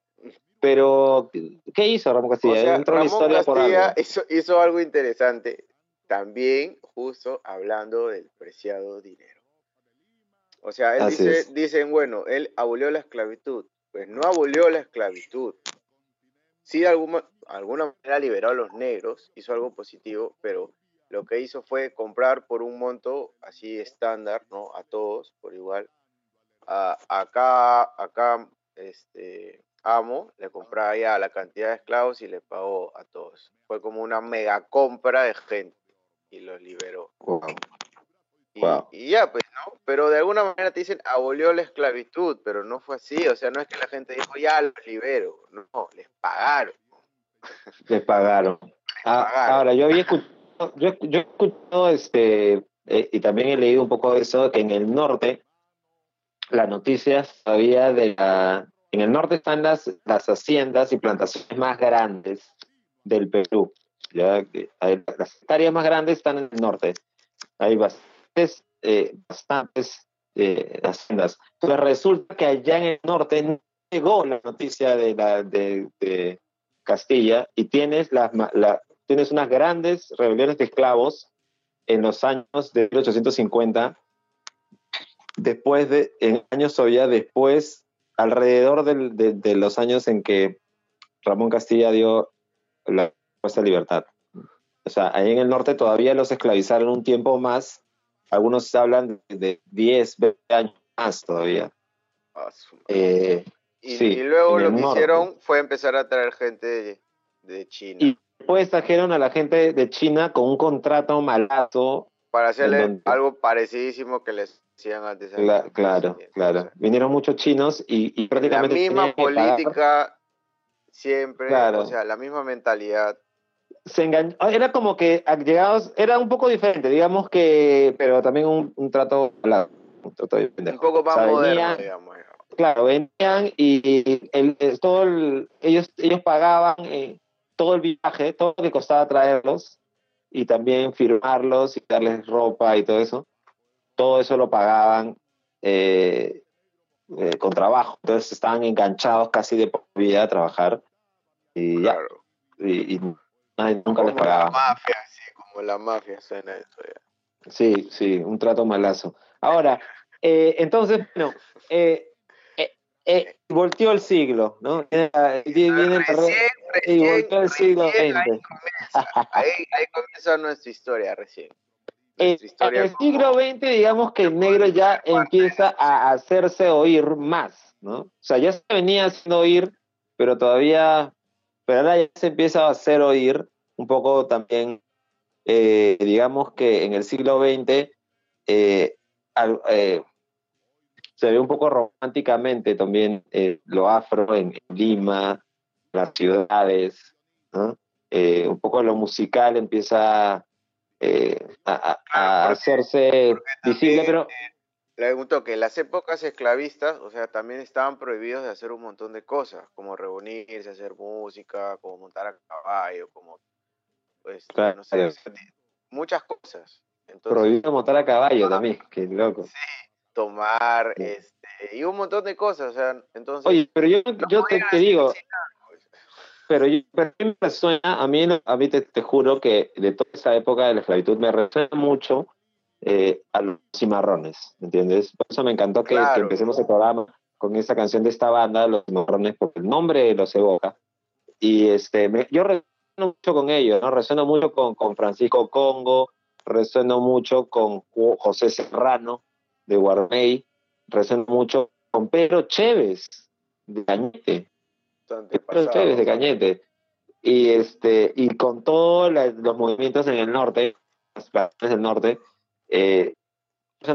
S3: Pero, ¿qué hizo Ramón
S2: O
S3: Castilla?
S2: sea,
S3: Entró a la
S2: Ramón
S3: historia por
S2: Castilla
S3: algo.
S2: hizo, hizo algo interesante, también justo hablando del preciado dinero. O sea, él dice, dicen, bueno, él abolió la esclavitud. Pues no abolió la esclavitud. Sí, de alguna, alguna manera liberó a los negros, hizo algo positivo, pero lo que hizo fue comprar por un monto así estándar, ¿no? A todos por igual. A- acá, acá, este, Amo le compraba ya la cantidad de esclavos y le pagó a todos. Fue como una mega compra de gente y los liberó.
S3: Wow.
S2: Y,
S3: Wow.
S2: y ya, pues, ¿no? Pero de alguna manera te dicen, abolió la esclavitud, pero no fue así. O sea, no es que la gente dijo, ya los libero. No, les pagaron. *laughs*
S3: Les pagaron. Ah,
S2: pagaron.
S3: ahora, yo había escuchado, yo, yo he escuchado, este, eh, y también he leído un poco de eso, que en el norte, las noticias todavía de la, en el norte están las, las haciendas y plantaciones más grandes del Perú. Ya, las hectáreas más grandes están en el norte. Hay bastantes, eh, bastantes eh, haciendas. Pero resulta que allá en el norte no llegó la noticia de, la, de, de Castilla y tienes, la- tienes unas grandes rebeliones de esclavos en los años de 1850, después de, en años todavía después, alrededor del- de, de los años en que Ramón Castilla dio la puesta de libertad. O sea, ahí en el norte todavía los esclavizaron un tiempo más. Algunos hablan de, de 10, 20 años más todavía.
S2: Ah.
S3: Eh,
S2: y,
S3: sí,
S2: y luego lo que
S3: norte.
S2: hicieron fue empezar a traer gente de, de China
S3: y después trajeron a la gente de China con un contrato malazo.
S2: para hacerle
S3: donde-
S2: algo parecidísimo que les antes.
S3: claro, claro. Vinieron muchos chinos y, y
S2: la
S3: prácticamente
S2: misma política siempre,
S3: Claro.
S2: o sea, la misma mentalidad.
S3: se engañó, era como que llegados, era un poco diferente, digamos que, pero también un, un trato, la- un trato de
S2: Un poco más
S3: O sea,
S2: moderno,
S3: venían-
S2: digamos.
S3: Claro, venían y el, el- todo el- ellos, ellos pagaban eh, todo el viaje, todo lo que costaba traerlos y también firmarlos y darles ropa y todo eso. Todo eso lo pagaban eh, eh, con trabajo. Entonces estaban enganchados casi de por vida a trabajar y ya, y, y nadie nunca les
S2: Como la mafia, sí, como la mafia suena eso ya.
S3: Sí, sí, un trato malazo. Ahora, eh, entonces, bueno, eh, eh, volteó el siglo, ¿no? Viene, y volteó el siglo XX.
S2: ahí, ahí comienza nuestra historia recién.
S3: En Eh, el
S2: como-
S3: siglo XX, digamos que el negro ya empieza a hacerse oír más, ¿no? O sea, ya se venía haciendo oír, pero todavía, pero ahora ya se empieza a hacer oír un poco también, eh, digamos que en el siglo XX eh, al- eh, se ve un poco románticamente también eh, lo afro en, en Lima, las ciudades, ¿no? Un poco lo musical empieza eh, a, a- a
S2: Claro, porque-
S3: hacerse visible, pero
S2: Le pregunto que en las épocas esclavistas, o sea, también estaban prohibidos de hacer un montón de cosas, como reunirse, hacer música, como montar a caballo, como, pues,
S3: Claro.
S2: no sé, muchas cosas. Entonces,
S3: prohibido montar a caballo también, qué loco.
S2: tomar,
S3: Sí.
S2: este, y un montón de cosas, o sea, entonces...
S3: Oye, pero yo,
S2: no
S3: yo te, digo,
S2: nada.
S3: Pero, yo, pero a mí me resuena, a mí, a mí te, te juro que de toda esa época de la esclavitud me resuena mucho eh, a los cimarrones, ¿me entiendes? Por eso me encantó que,
S2: Claro.
S3: que empecemos el programa con esa canción de esta banda, Los Cimarrones, porque el nombre los evoca. Y este, me- yo resueno mucho con ellos, ¿no? Resueno mucho con, con Francisco Congo, resueno mucho con José Serrano de Guarmey, resueno mucho con Pedro Chévez de Cañete. Chévez de Cañete. Y este, y con todos los movimientos en el norte, las plantaciones del norte, eh,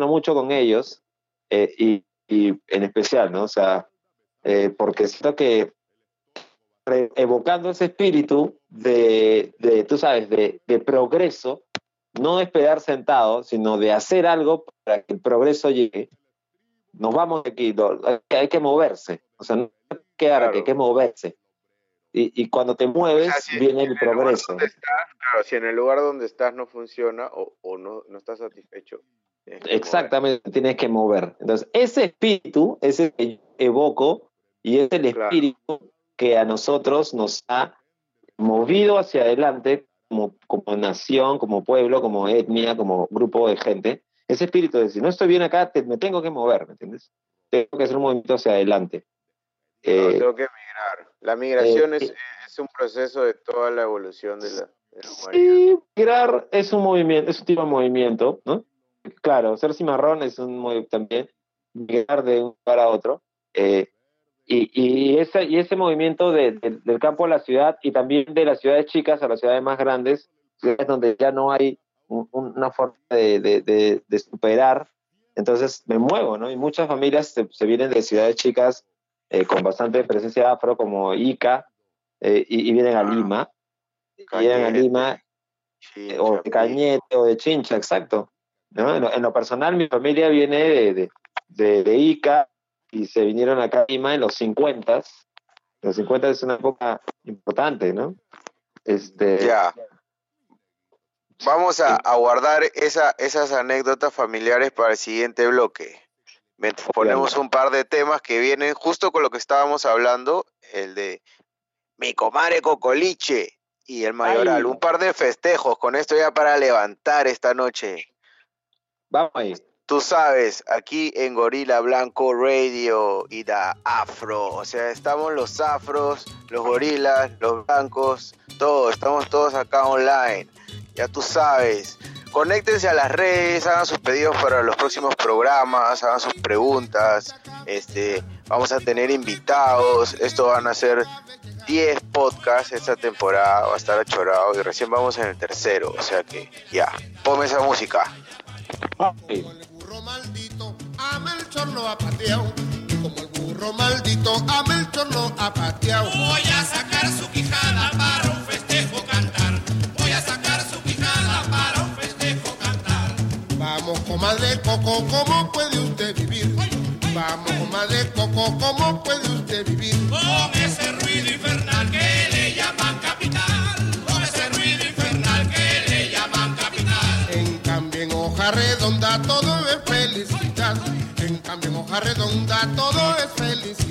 S3: mucho con ellos, eh, y, y en especial, ¿no? O sea, eh, porque siento que evocando ese espíritu de, de, tú sabes, de, de progreso, no de esperar sentado, sino de hacer algo para que el progreso llegue, nos vamos de aquí, lo- hay que- hay que moverse, o sea, no que quedar aquí, hay que moverse. Y, y cuando te mueves,
S2: O sea, si-
S3: viene el
S2: en lugar
S3: progreso.
S2: estás, claro, si en el lugar donde estás no funciona o, o no, no estás satisfecho. tienes que
S3: Exactamente, tienes que mover. Entonces, ese espíritu es el que yo evoco y es el
S2: Claro.
S3: espíritu que a nosotros nos ha movido hacia adelante como, como nación, como pueblo, como etnia, como grupo de gente. Ese espíritu de si no estoy bien acá, te- me tengo que mover, ¿me entiendes? Tengo que hacer un movimiento hacia adelante.
S2: Mover. No,
S3: Eh,
S2: tengo que migrar. La migración
S3: eh,
S2: es, es un proceso de toda la evolución de la, de la humanidad.
S3: Y migrar es un movimiento, es un tipo de movimiento, ¿no? Claro, ser cimarrón es un movimiento también, migrar de un lugar a otro. eh, y, y, ese, y ese movimiento de- de- del campo a la ciudad y también de las ciudades chicas a las ciudades más grandes, ciudades donde ya no hay un- un- una forma de, de- de- de superar, entonces me muevo, ¿no? Y muchas familias se, se vienen de ciudades chicas eh, con bastante presencia afro como Ica eh, y, y vienen a
S2: Claro.
S3: Lima. Vienen a Lima
S2: Chincha,
S3: eh, o de Cañete o de Chincha, exacto. ¿no? En, lo, en lo personal, mi familia viene de, de, de- de Ica y se vinieron acá a Lima en los 50. Los 50 es una época importante, ¿no? Este,
S2: Ya. Vamos a, a guardar esa, esas anécdotas familiares para el siguiente bloque. Ponemos un par de temas que vienen justo con lo que estábamos hablando, el de mi comadre Cocoliche y el mayoral.
S3: Ay.
S2: Un par de festejos, con esto ya para levantar esta noche.
S3: Vamos ahí.
S2: Tú sabes, aquí en Gorila Blanco Radio y da Afro, o sea, estamos los afros, los gorilas, los blancos, todos, estamos todos acá online. Ya tú sabes, conéctense a las redes, hagan sus pedidos para los próximos programas, hagan sus preguntas. Este, vamos a tener invitados, esto van a ser 10 podcasts esta temporada, va a estar achorado y recién vamos en el tercero, o sea que ya, ponme esa música.
S7: Pateado. Como el burro maldito, a Melchor lo ha pateado.
S8: Voy a sacar su quijada para
S7: Vamos, comadre Coco, ¿cómo puede usted vivir? Vamos, comadre Coco, ¿cómo puede usted vivir?
S8: Con ese ruido infernal que le llaman capital. Con ese ruido infernal que le llaman capital.
S7: En cambio, en hoja redonda todo es felicidad. En cambio, en hoja redonda todo es felicidad.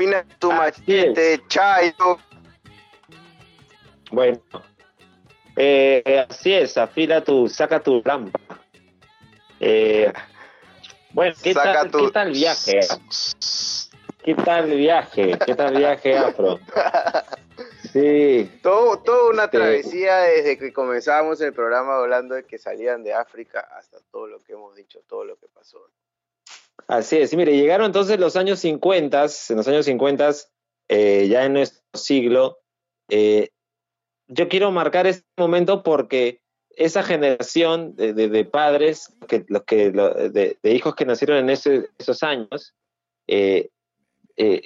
S2: Afina tu
S3: Así
S2: machete, chayo.
S3: Bueno, eh, así es, afila tu, saca tu lámpara. Eh, bueno, ¿qué
S2: Saca
S3: tal,
S2: tu-
S3: ¿qué tal el viaje? ¿Qué tal el viaje? ¿Qué tal el viaje, *laughs* Afro? Sí,
S2: Todo, toda una
S3: Este-
S2: travesía desde que comenzamos el programa hablando de que salían de África hasta todo lo que hemos dicho, todo lo que pasó.
S3: Así es. Mire, llegaron entonces los años 50, en los años 50, eh, ya en nuestro siglo. eh, yo quiero marcar este momento porque esa generación de, padres, los que, de, hijos que nacieron en esos años, eh,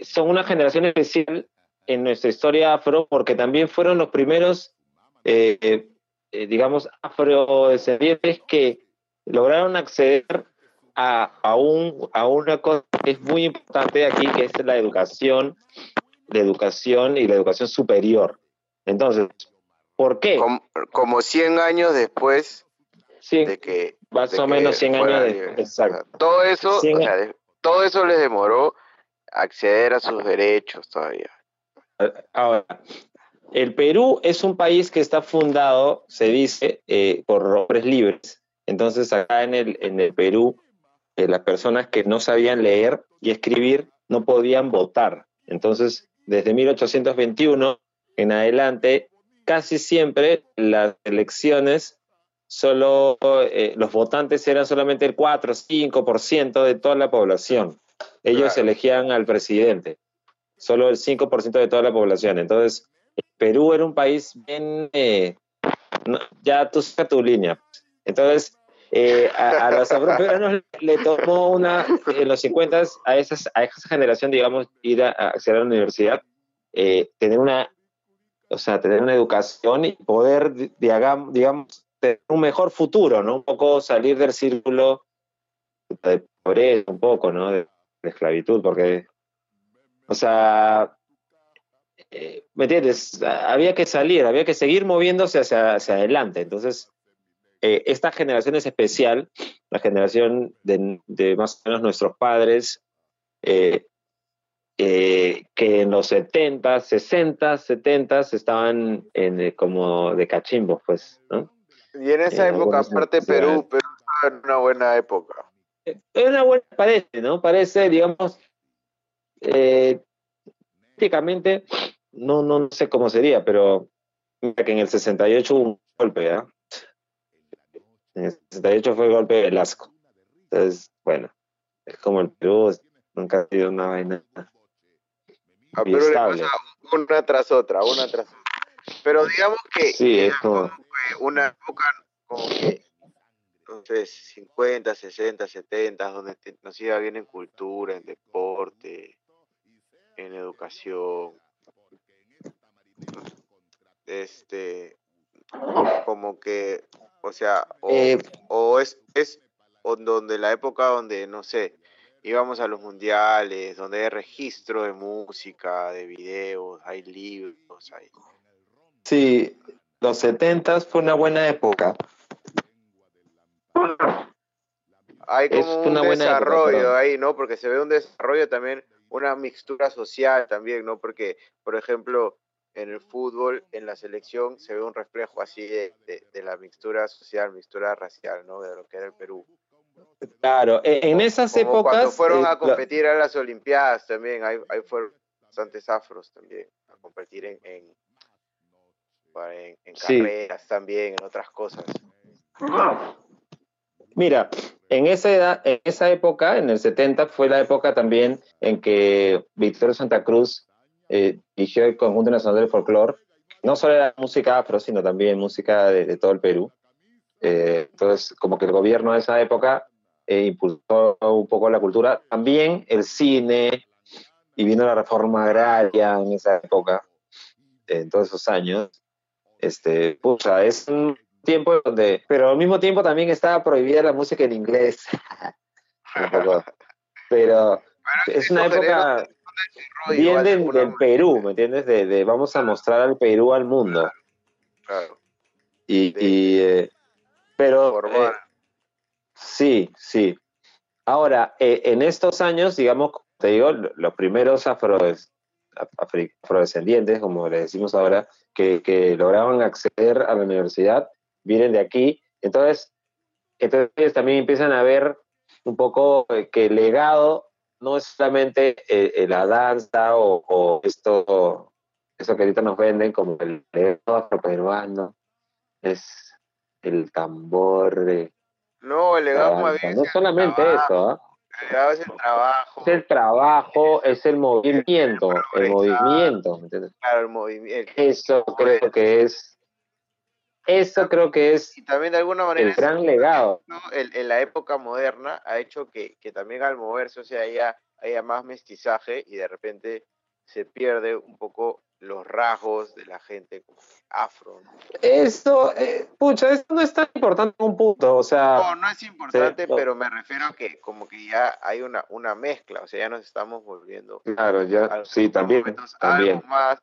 S3: son una generación especial en nuestra historia afro porque también fueron los primeros, digamos, afrodescendientes que lograron acceder a, a, un, a una cosa que es muy importante aquí, que es la educación, la educación y la educación superior. Entonces, ¿por qué?
S2: Como, como 100 años después
S3: Sí,
S2: de que...
S3: más
S2: de
S3: o
S2: que
S3: menos 100
S2: fueran
S3: años después. Exacto.
S2: Todo eso,
S3: 100
S2: o sea, de- todo eso les demoró acceder a sus derechos todavía.
S3: Ahora, el Perú es un país que está fundado, se dice, eh, por hombres libres. Entonces, acá en el, en el Perú, eh, las personas que no sabían leer y escribir no podían votar. Entonces, desde 1821 en adelante, casi siempre las elecciones, solo eh, los votantes eran solamente el 4 o 5% de toda la población. Ellos
S2: Claro.
S3: elegían al presidente solo el 5% de toda la población. Entonces, Perú era un país bien, eh, ya tú saca tu línea. Entonces, eh, a, a los afroperuanos le tomó una, en los 50 a, esas, a esa generación, digamos, ir a, a acceder a la universidad, eh, tener una, o sea, tener una educación y poder, di- digamos, digamos, tener un mejor futuro, ¿no? Un poco salir del círculo de pobreza, un poco, ¿no? De, de esclavitud, porque o sea, eh, ¿me entiendes? Había que salir, había que seguir moviéndose hacia, hacia adelante. Entonces, eh, esta generación es especial, la generación de, de más o menos nuestros padres, eh, eh, que en los 70, 60, 70 estaban en, como de cachimbos, pues, ¿no?
S2: Y en esa época, aparte Perú, Perú estaba en una buena época.
S3: Es una buena, parece, ¿no? Parece, digamos, prácticamente, no, no, no sé cómo sería, pero mira que en el 68 hubo un golpe, ¿ah? En el 68 fue el golpe de Velasco. Entonces, bueno, es como el Perú, nunca ha sido una vaina.
S2: A
S3: Y
S2: Perú le pasa una tras otra, una tras otra. Pero digamos que
S3: Sí, es como-
S2: una época como que, sé, 50, 60, 70, donde te- nos iba bien en cultura, en deporte, en educación. Este, como que, o sea, o,
S3: Eh,
S2: o es, es donde la época donde, no sé, íbamos a los mundiales, donde hay registro de música, de videos, hay libros, hay...
S3: Sí, los 70 fue una buena época.
S2: Hay como un
S3: época,
S2: desarrollo ahí, ¿no? Porque se ve un desarrollo también, una mixtura social también, ¿no? Porque, por ejemplo, en el fútbol, en la selección, se ve un reflejo así de, de- de la mixtura social, mixtura racial, ¿no? De lo que era el Perú.
S3: Claro, en en esas
S2: Como
S3: épocas...
S2: cuando fueron
S3: eh,
S2: a competir a las Olimpiadas también, ahí, ahí fueron bastantes afros también, a competir en, en,
S3: Sí.
S2: carreras también, en otras cosas.
S3: Mira, en esa edad, en esa época, en el 70, fue la época también en que Victorio Santa Cruz eh, dirigió el Conjunto Nacional del Folclore. No solo era música afro, sino también música de, de todo el Perú. Eh, entonces, como que el gobierno de esa época eh, impulsó un poco la cultura, también el cine, y vino la reforma agraria en esa época, en todos esos años. Este, pucha, es un tiempo donde, pero al mismo tiempo también estaba prohibida la música en inglés. *laughs* Poco. Pero es una época
S2: de
S3: del. Perú, ¿me entiendes? De, de vamos a mostrar al Perú al mundo.
S2: Claro,
S3: Y, eh, pero eh, sí, sí. Ahora, eh, en estos años, digamos, te digo, lo- los primeros afrodescendientes, como le decimos ahora, que, que lograban acceder a la universidad, vienen de aquí. Entonces, entonces también empiezan a ver un poco que el legado no es solamente eh, eh, la danza o, o esto, eso que ahorita nos venden como el legado afroperuano, es el tambor de
S2: No, el legado más
S3: danza.
S2: bien
S3: No solamente
S2: trabajo,
S3: eso, ¿ah?
S2: El legado es el trabajo,
S3: es el trabajo, es el movimiento, el movimiento,
S2: claro, el movimiento.
S3: Eso creo que es, eso creo que es
S2: Y también de alguna manera
S3: el gran legado.
S2: en la época moderna ha hecho que, que también al moverse, o sea, haya, haya más mestizaje y de repente se pierde un poco los rasgos de la gente afro. ¿no?
S3: Eso, eh, pucha, esto no es tan importante un punto, o sea,
S2: No, no es importante, pero me refiero a que como que ya hay una, una mezcla, o sea, ya nos estamos volviendo
S3: claro, ya, sí, también,
S2: momentos
S3: también.
S2: algo más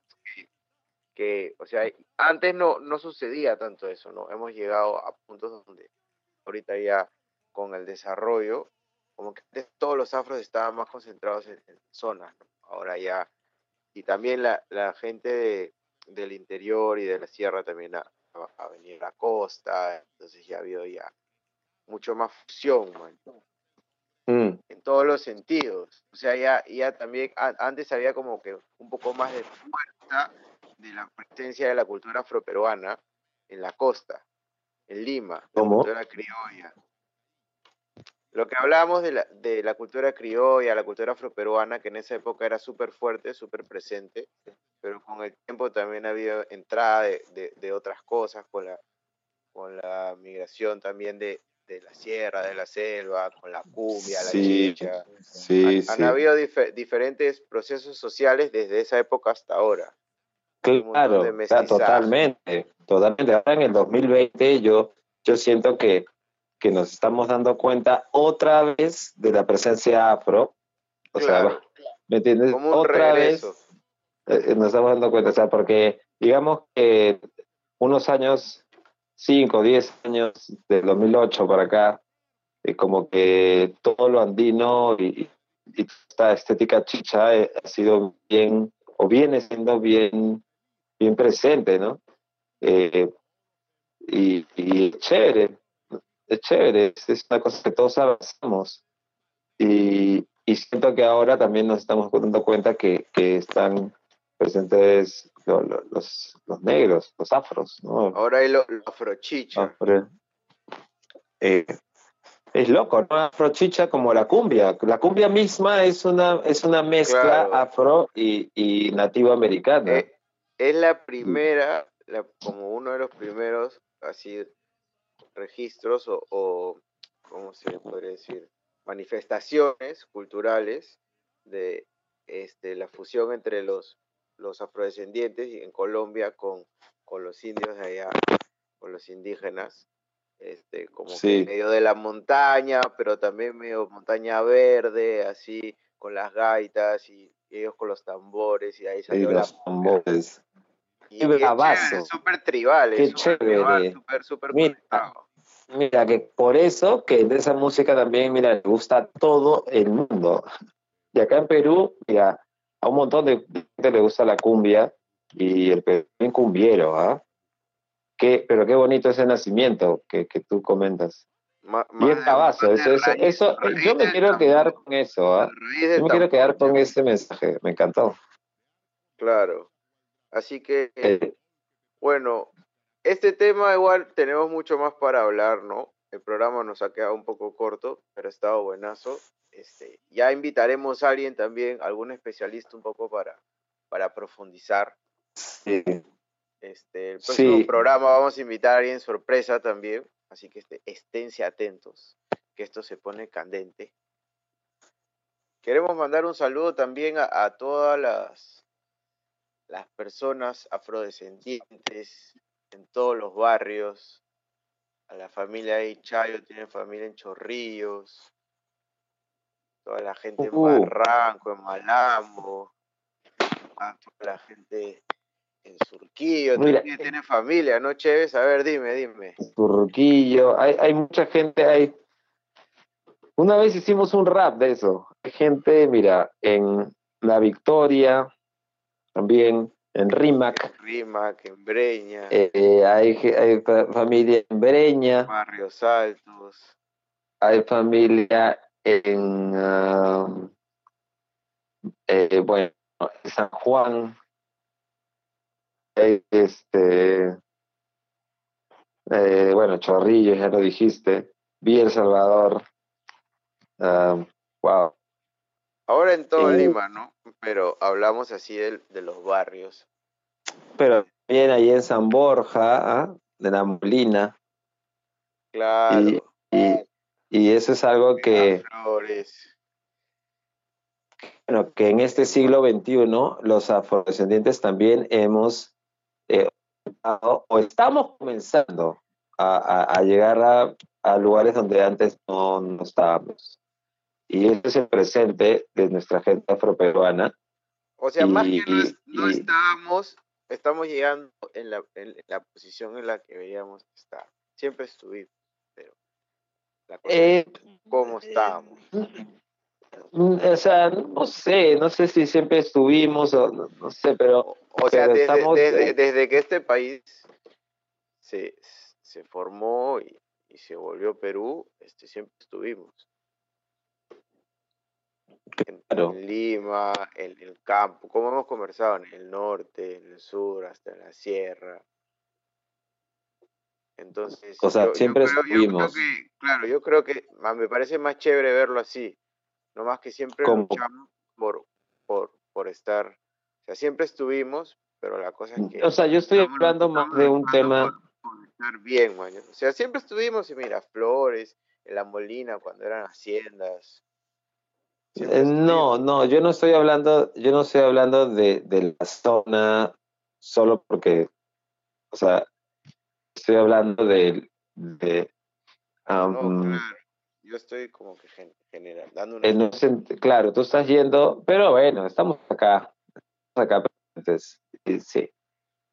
S2: que, o sea, antes no, no sucedía tanto eso, ¿no? Hemos llegado a puntos donde ahorita ya con el desarrollo, como que antes todos los afros estaban más concentrados en, en zonas, ¿no? Ahora ya, y también la, la gente de- del interior y de la sierra también ha, ha venido a la costa, entonces ya ha habido ya mucho más fusión, man
S3: Mm,
S2: en todos los sentidos. O sea, ya, ya también a- antes había como que un poco más de fuerza de la presencia de la cultura afroperuana en la costa, en Lima, la
S3: ¿Cómo?
S2: cultura criolla. Lo que hablábamos de la, de la cultura criolla, la cultura afroperuana, que en esa época era súper fuerte, súper presente, pero con el tiempo también ha habido entrada de, de- de otras cosas, con la, con la migración también de, de la sierra, de la selva, con la cumbia, la
S3: Sí,
S2: chicha.
S3: sí,
S2: Han, han
S3: sí.
S2: habido dife- diferentes procesos sociales desde esa época hasta ahora.
S3: Claro,
S2: de
S3: claro,
S2: mestizaje.
S3: totalmente, totalmente. Ahora en el 2020 yo, yo siento que, que nos estamos dando cuenta otra vez de la presencia afro. O
S2: Claro.
S3: sea, ¿me entiendes?
S2: Como un
S3: otra
S2: regreso.
S3: vez eh, nos estamos dando cuenta, o sea, porque digamos que unos años, 5, 10 años, del 2008 para acá, eh, como que todo lo andino y, y esta estética chicha eh, ha sido bien, o viene siendo bien, bien presente, ¿no? Eh, y, y es chévere, es chévere, es, una cosa que todos abrazamos. Y, y siento que ahora también nos estamos dando cuenta que, que están presentes lo- lo- los, los negros, los afros, ¿no?
S2: Ahora hay lo, lo.
S3: Afro- eh, es loco, ¿no? Afrochicha como la cumbia. La cumbia misma es una, es una mezcla
S2: Claro.
S3: afro y, y nativo americana.
S2: Eh, es la primera, la- como uno de los primeros, así, registros o, o, ¿cómo se podría decir? Manifestaciones culturales de este, la fusión entre los, los afrodescendientes en Colombia con, con los indios de allá, con los indígenas, este, como que
S3: Sí.
S2: en medio de la montaña, pero también medio montaña verde, así, con las gaitas y ellos con los tambores y ahí salió la
S3: los tambores.
S2: Y es
S3: bravazo.
S2: súper tribal,
S3: Qué
S2: es tribal,
S3: chévere.
S2: súper, súper
S3: Mira. Mira, que por eso que de esa música también, mira, le gusta a todo el mundo. Y acá en Perú, mira, a un montón de gente le gusta la cumbia y el Perú es cumbiero, ¿ah? Qué- pero qué bonito ese nacimiento que, que tú comentas.
S2: Ma-
S3: bravazo,
S2: más de
S3: eso, eso,
S2: raíz-
S3: eso,
S2: raíz
S3: yo me quiero
S2: tambor,
S3: quedar con eso, ¿ah? Yo me quiero quedar con ese mensaje, me encantó.
S2: Claro. Así que,
S3: Eh,
S2: bueno, este tema igual tenemos mucho más para hablar, ¿no? El programa nos ha quedado un poco corto, pero ha estado buenazo. Este, ya invitaremos a alguien también, algún especialista un poco para, para profundizar.
S3: sí.
S2: Este, el próximo
S3: Sí.
S2: programa vamos a invitar a alguien sorpresa también, así que este, esténse atentos, que esto se pone candente. Queremos mandar un saludo también a, a todas las, las personas afrodescendientes en todos los barrios, a la familia de Chayo, tiene familia en Chorrillos, toda la gente en
S3: Uh.
S2: Barranco, en Malambo, toda la gente en Surquillo, también tiene familia, ¿no, Chévez? A ver, dime, dime.
S3: Turruquillo, hay, hay mucha gente, hay... Una vez hicimos un rap de eso, gente, mira, en La Victoria, también en Rímac,
S2: Rimac, en Breña,
S3: eh, hay, hay fa- familia en Breña,
S2: Barrios Altos.
S3: hay familia en, ah, eh, bueno, en San Juan, este, eh, bueno, Chorrillos, ya lo dijiste, Villa El Salvador, ah, wow,
S2: Ahora en todo
S3: Eh,
S2: Lima, ¿no? Pero hablamos así de, los barrios.
S3: pero también ahí en San Borja, ¿ah? de la Molina,
S2: Claro.
S3: y, y, y eso es algo que,
S2: Flores.
S3: bueno, que en este siglo XXI los afrodescendientes también hemos eh, o estamos comenzando a, a- a llegar a, a lugares donde antes no, no estábamos. Y ese es el presente de nuestra gente afroperuana.
S2: O sea, más
S3: Y-
S2: que no,
S3: y-
S2: estábamos, estamos llegando en la, en la posición en la que deberíamos estar. Siempre estuvimos, pero la cosa
S3: Eh,
S2: es cómo estábamos.
S3: mm, o sea, no sé, no sé si siempre estuvimos o no, no sé, pero
S2: O sea,
S3: pero
S2: desde,
S3: estamos,
S2: desde-
S3: eh,
S2: desde que este país se, se formó y, y se volvió Perú, este, siempre estuvimos. En,
S3: Claro.
S2: en Lima, en el campo, como hemos conversado, en el norte, en el sur, hasta la sierra. Entonces,
S3: O sea,
S2: yo- yo
S3: siempre
S2: creo- yo creo
S3: estuvimos.
S2: que- claro, yo creo que me parece más chévere verlo así, no más que siempre
S3: Como-
S2: luchamos por, por, por estar, o sea, siempre estuvimos, pero la cosa es que
S3: o sea, yo estoy
S2: estamos
S3: hablando más de un tema,
S2: por, por estar bien, man. O sea, siempre estuvimos en Miraflores, en La Molina, cuando eran haciendas.
S3: Eh, no,
S2: estuvimos.
S3: no, yo no estoy hablando, yo no estoy hablando de, de la zona solo porque, o sea, estoy hablando de, de
S2: No, claro. Yo estoy como que gen- general, dando una...
S3: en un claro, tú estás yendo, pero bueno, estamos acá, estamos acá presentes, y sí,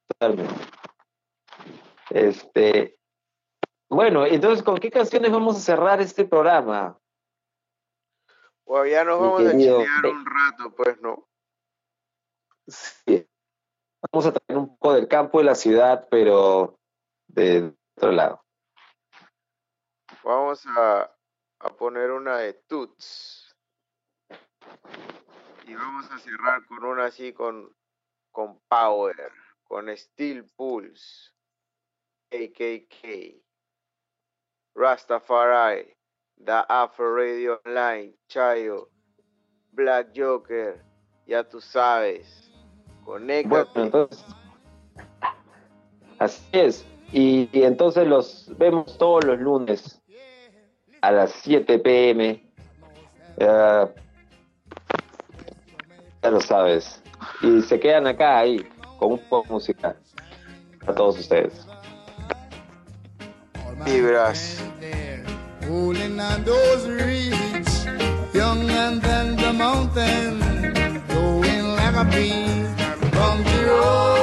S3: totalmente. Este, bueno, entonces, ¿con qué canciones vamos a cerrar este programa?
S2: Bueno, ya nos vamos a chilear un rato, pues, ¿no?
S3: Sí. Vamos a traer un poco del campo y la ciudad, pero de otro lado.
S2: Vamos a, a poner una de Toots. Y vamos a cerrar con una así con, con Power, con Steel Pulse, AKK, Rastafari, The Afro Radio Online, Chayo, Black Joker, ya tú sabes.
S3: Bueno,
S2: Conéctate.
S3: entonces, así es. Y, y entonces los vemos todos los lunes a las 7 pm. Ya lo sabes. Y se quedan acá ahí con un poco de música a todos ustedes.
S2: Vibras.
S7: Rolling on those ridges, young and then the mountain, going like a bee from the road.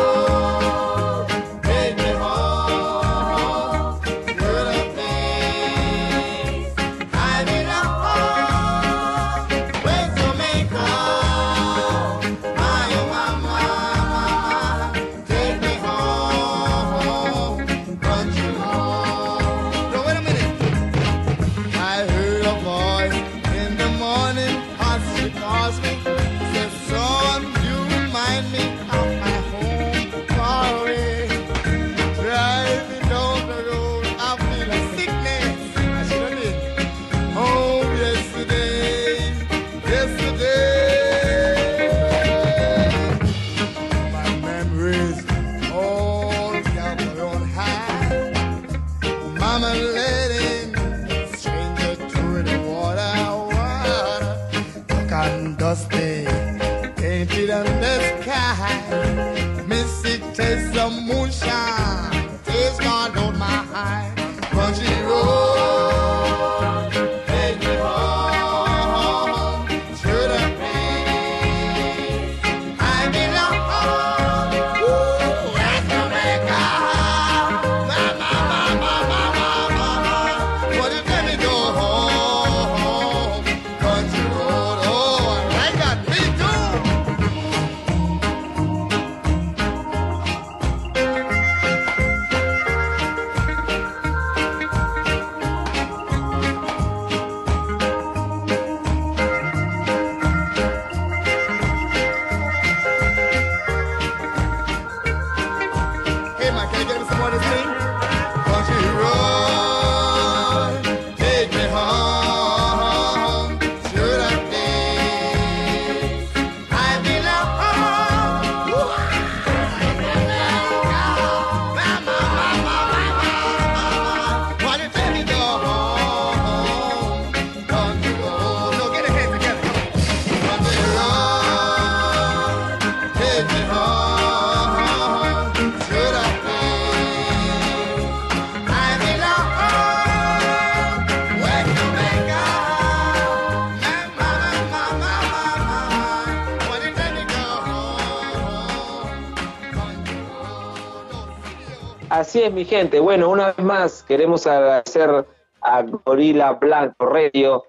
S3: Así es, mi gente. Bueno, una vez más queremos agradecer a Gorila Blanco Radio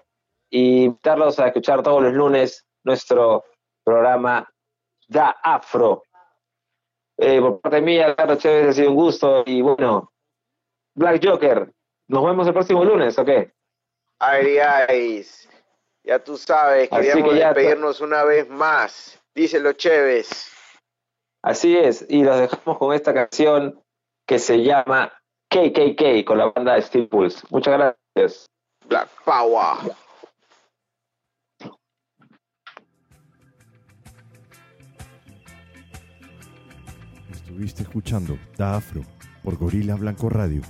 S3: y invitarlos a escuchar todos los lunes nuestro programa Da Afro. Eh, por parte mía, Carlos Chévez, ha sido un gusto y bueno, Black Joker, nos vemos el próximo lunes, ¿ok?
S2: Ay, ay, ya tú sabes,
S3: Así
S2: queríamos
S3: que
S2: despedirnos una vez más. Díselo, Chévez.
S3: Así es, y los dejamos con esta canción que se llama KKK con la banda Steel Pulse. Muchas gracias.
S2: Black Power.
S9: Estuviste escuchando Da Afro por Gorila Blanco Radio.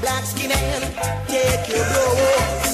S10: Black skin and take your blow.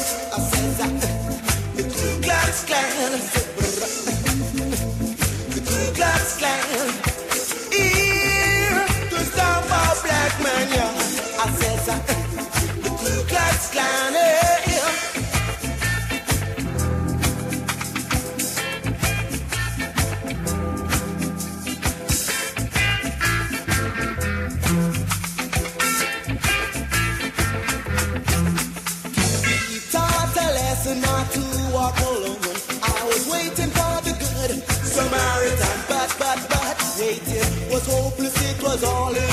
S10: All in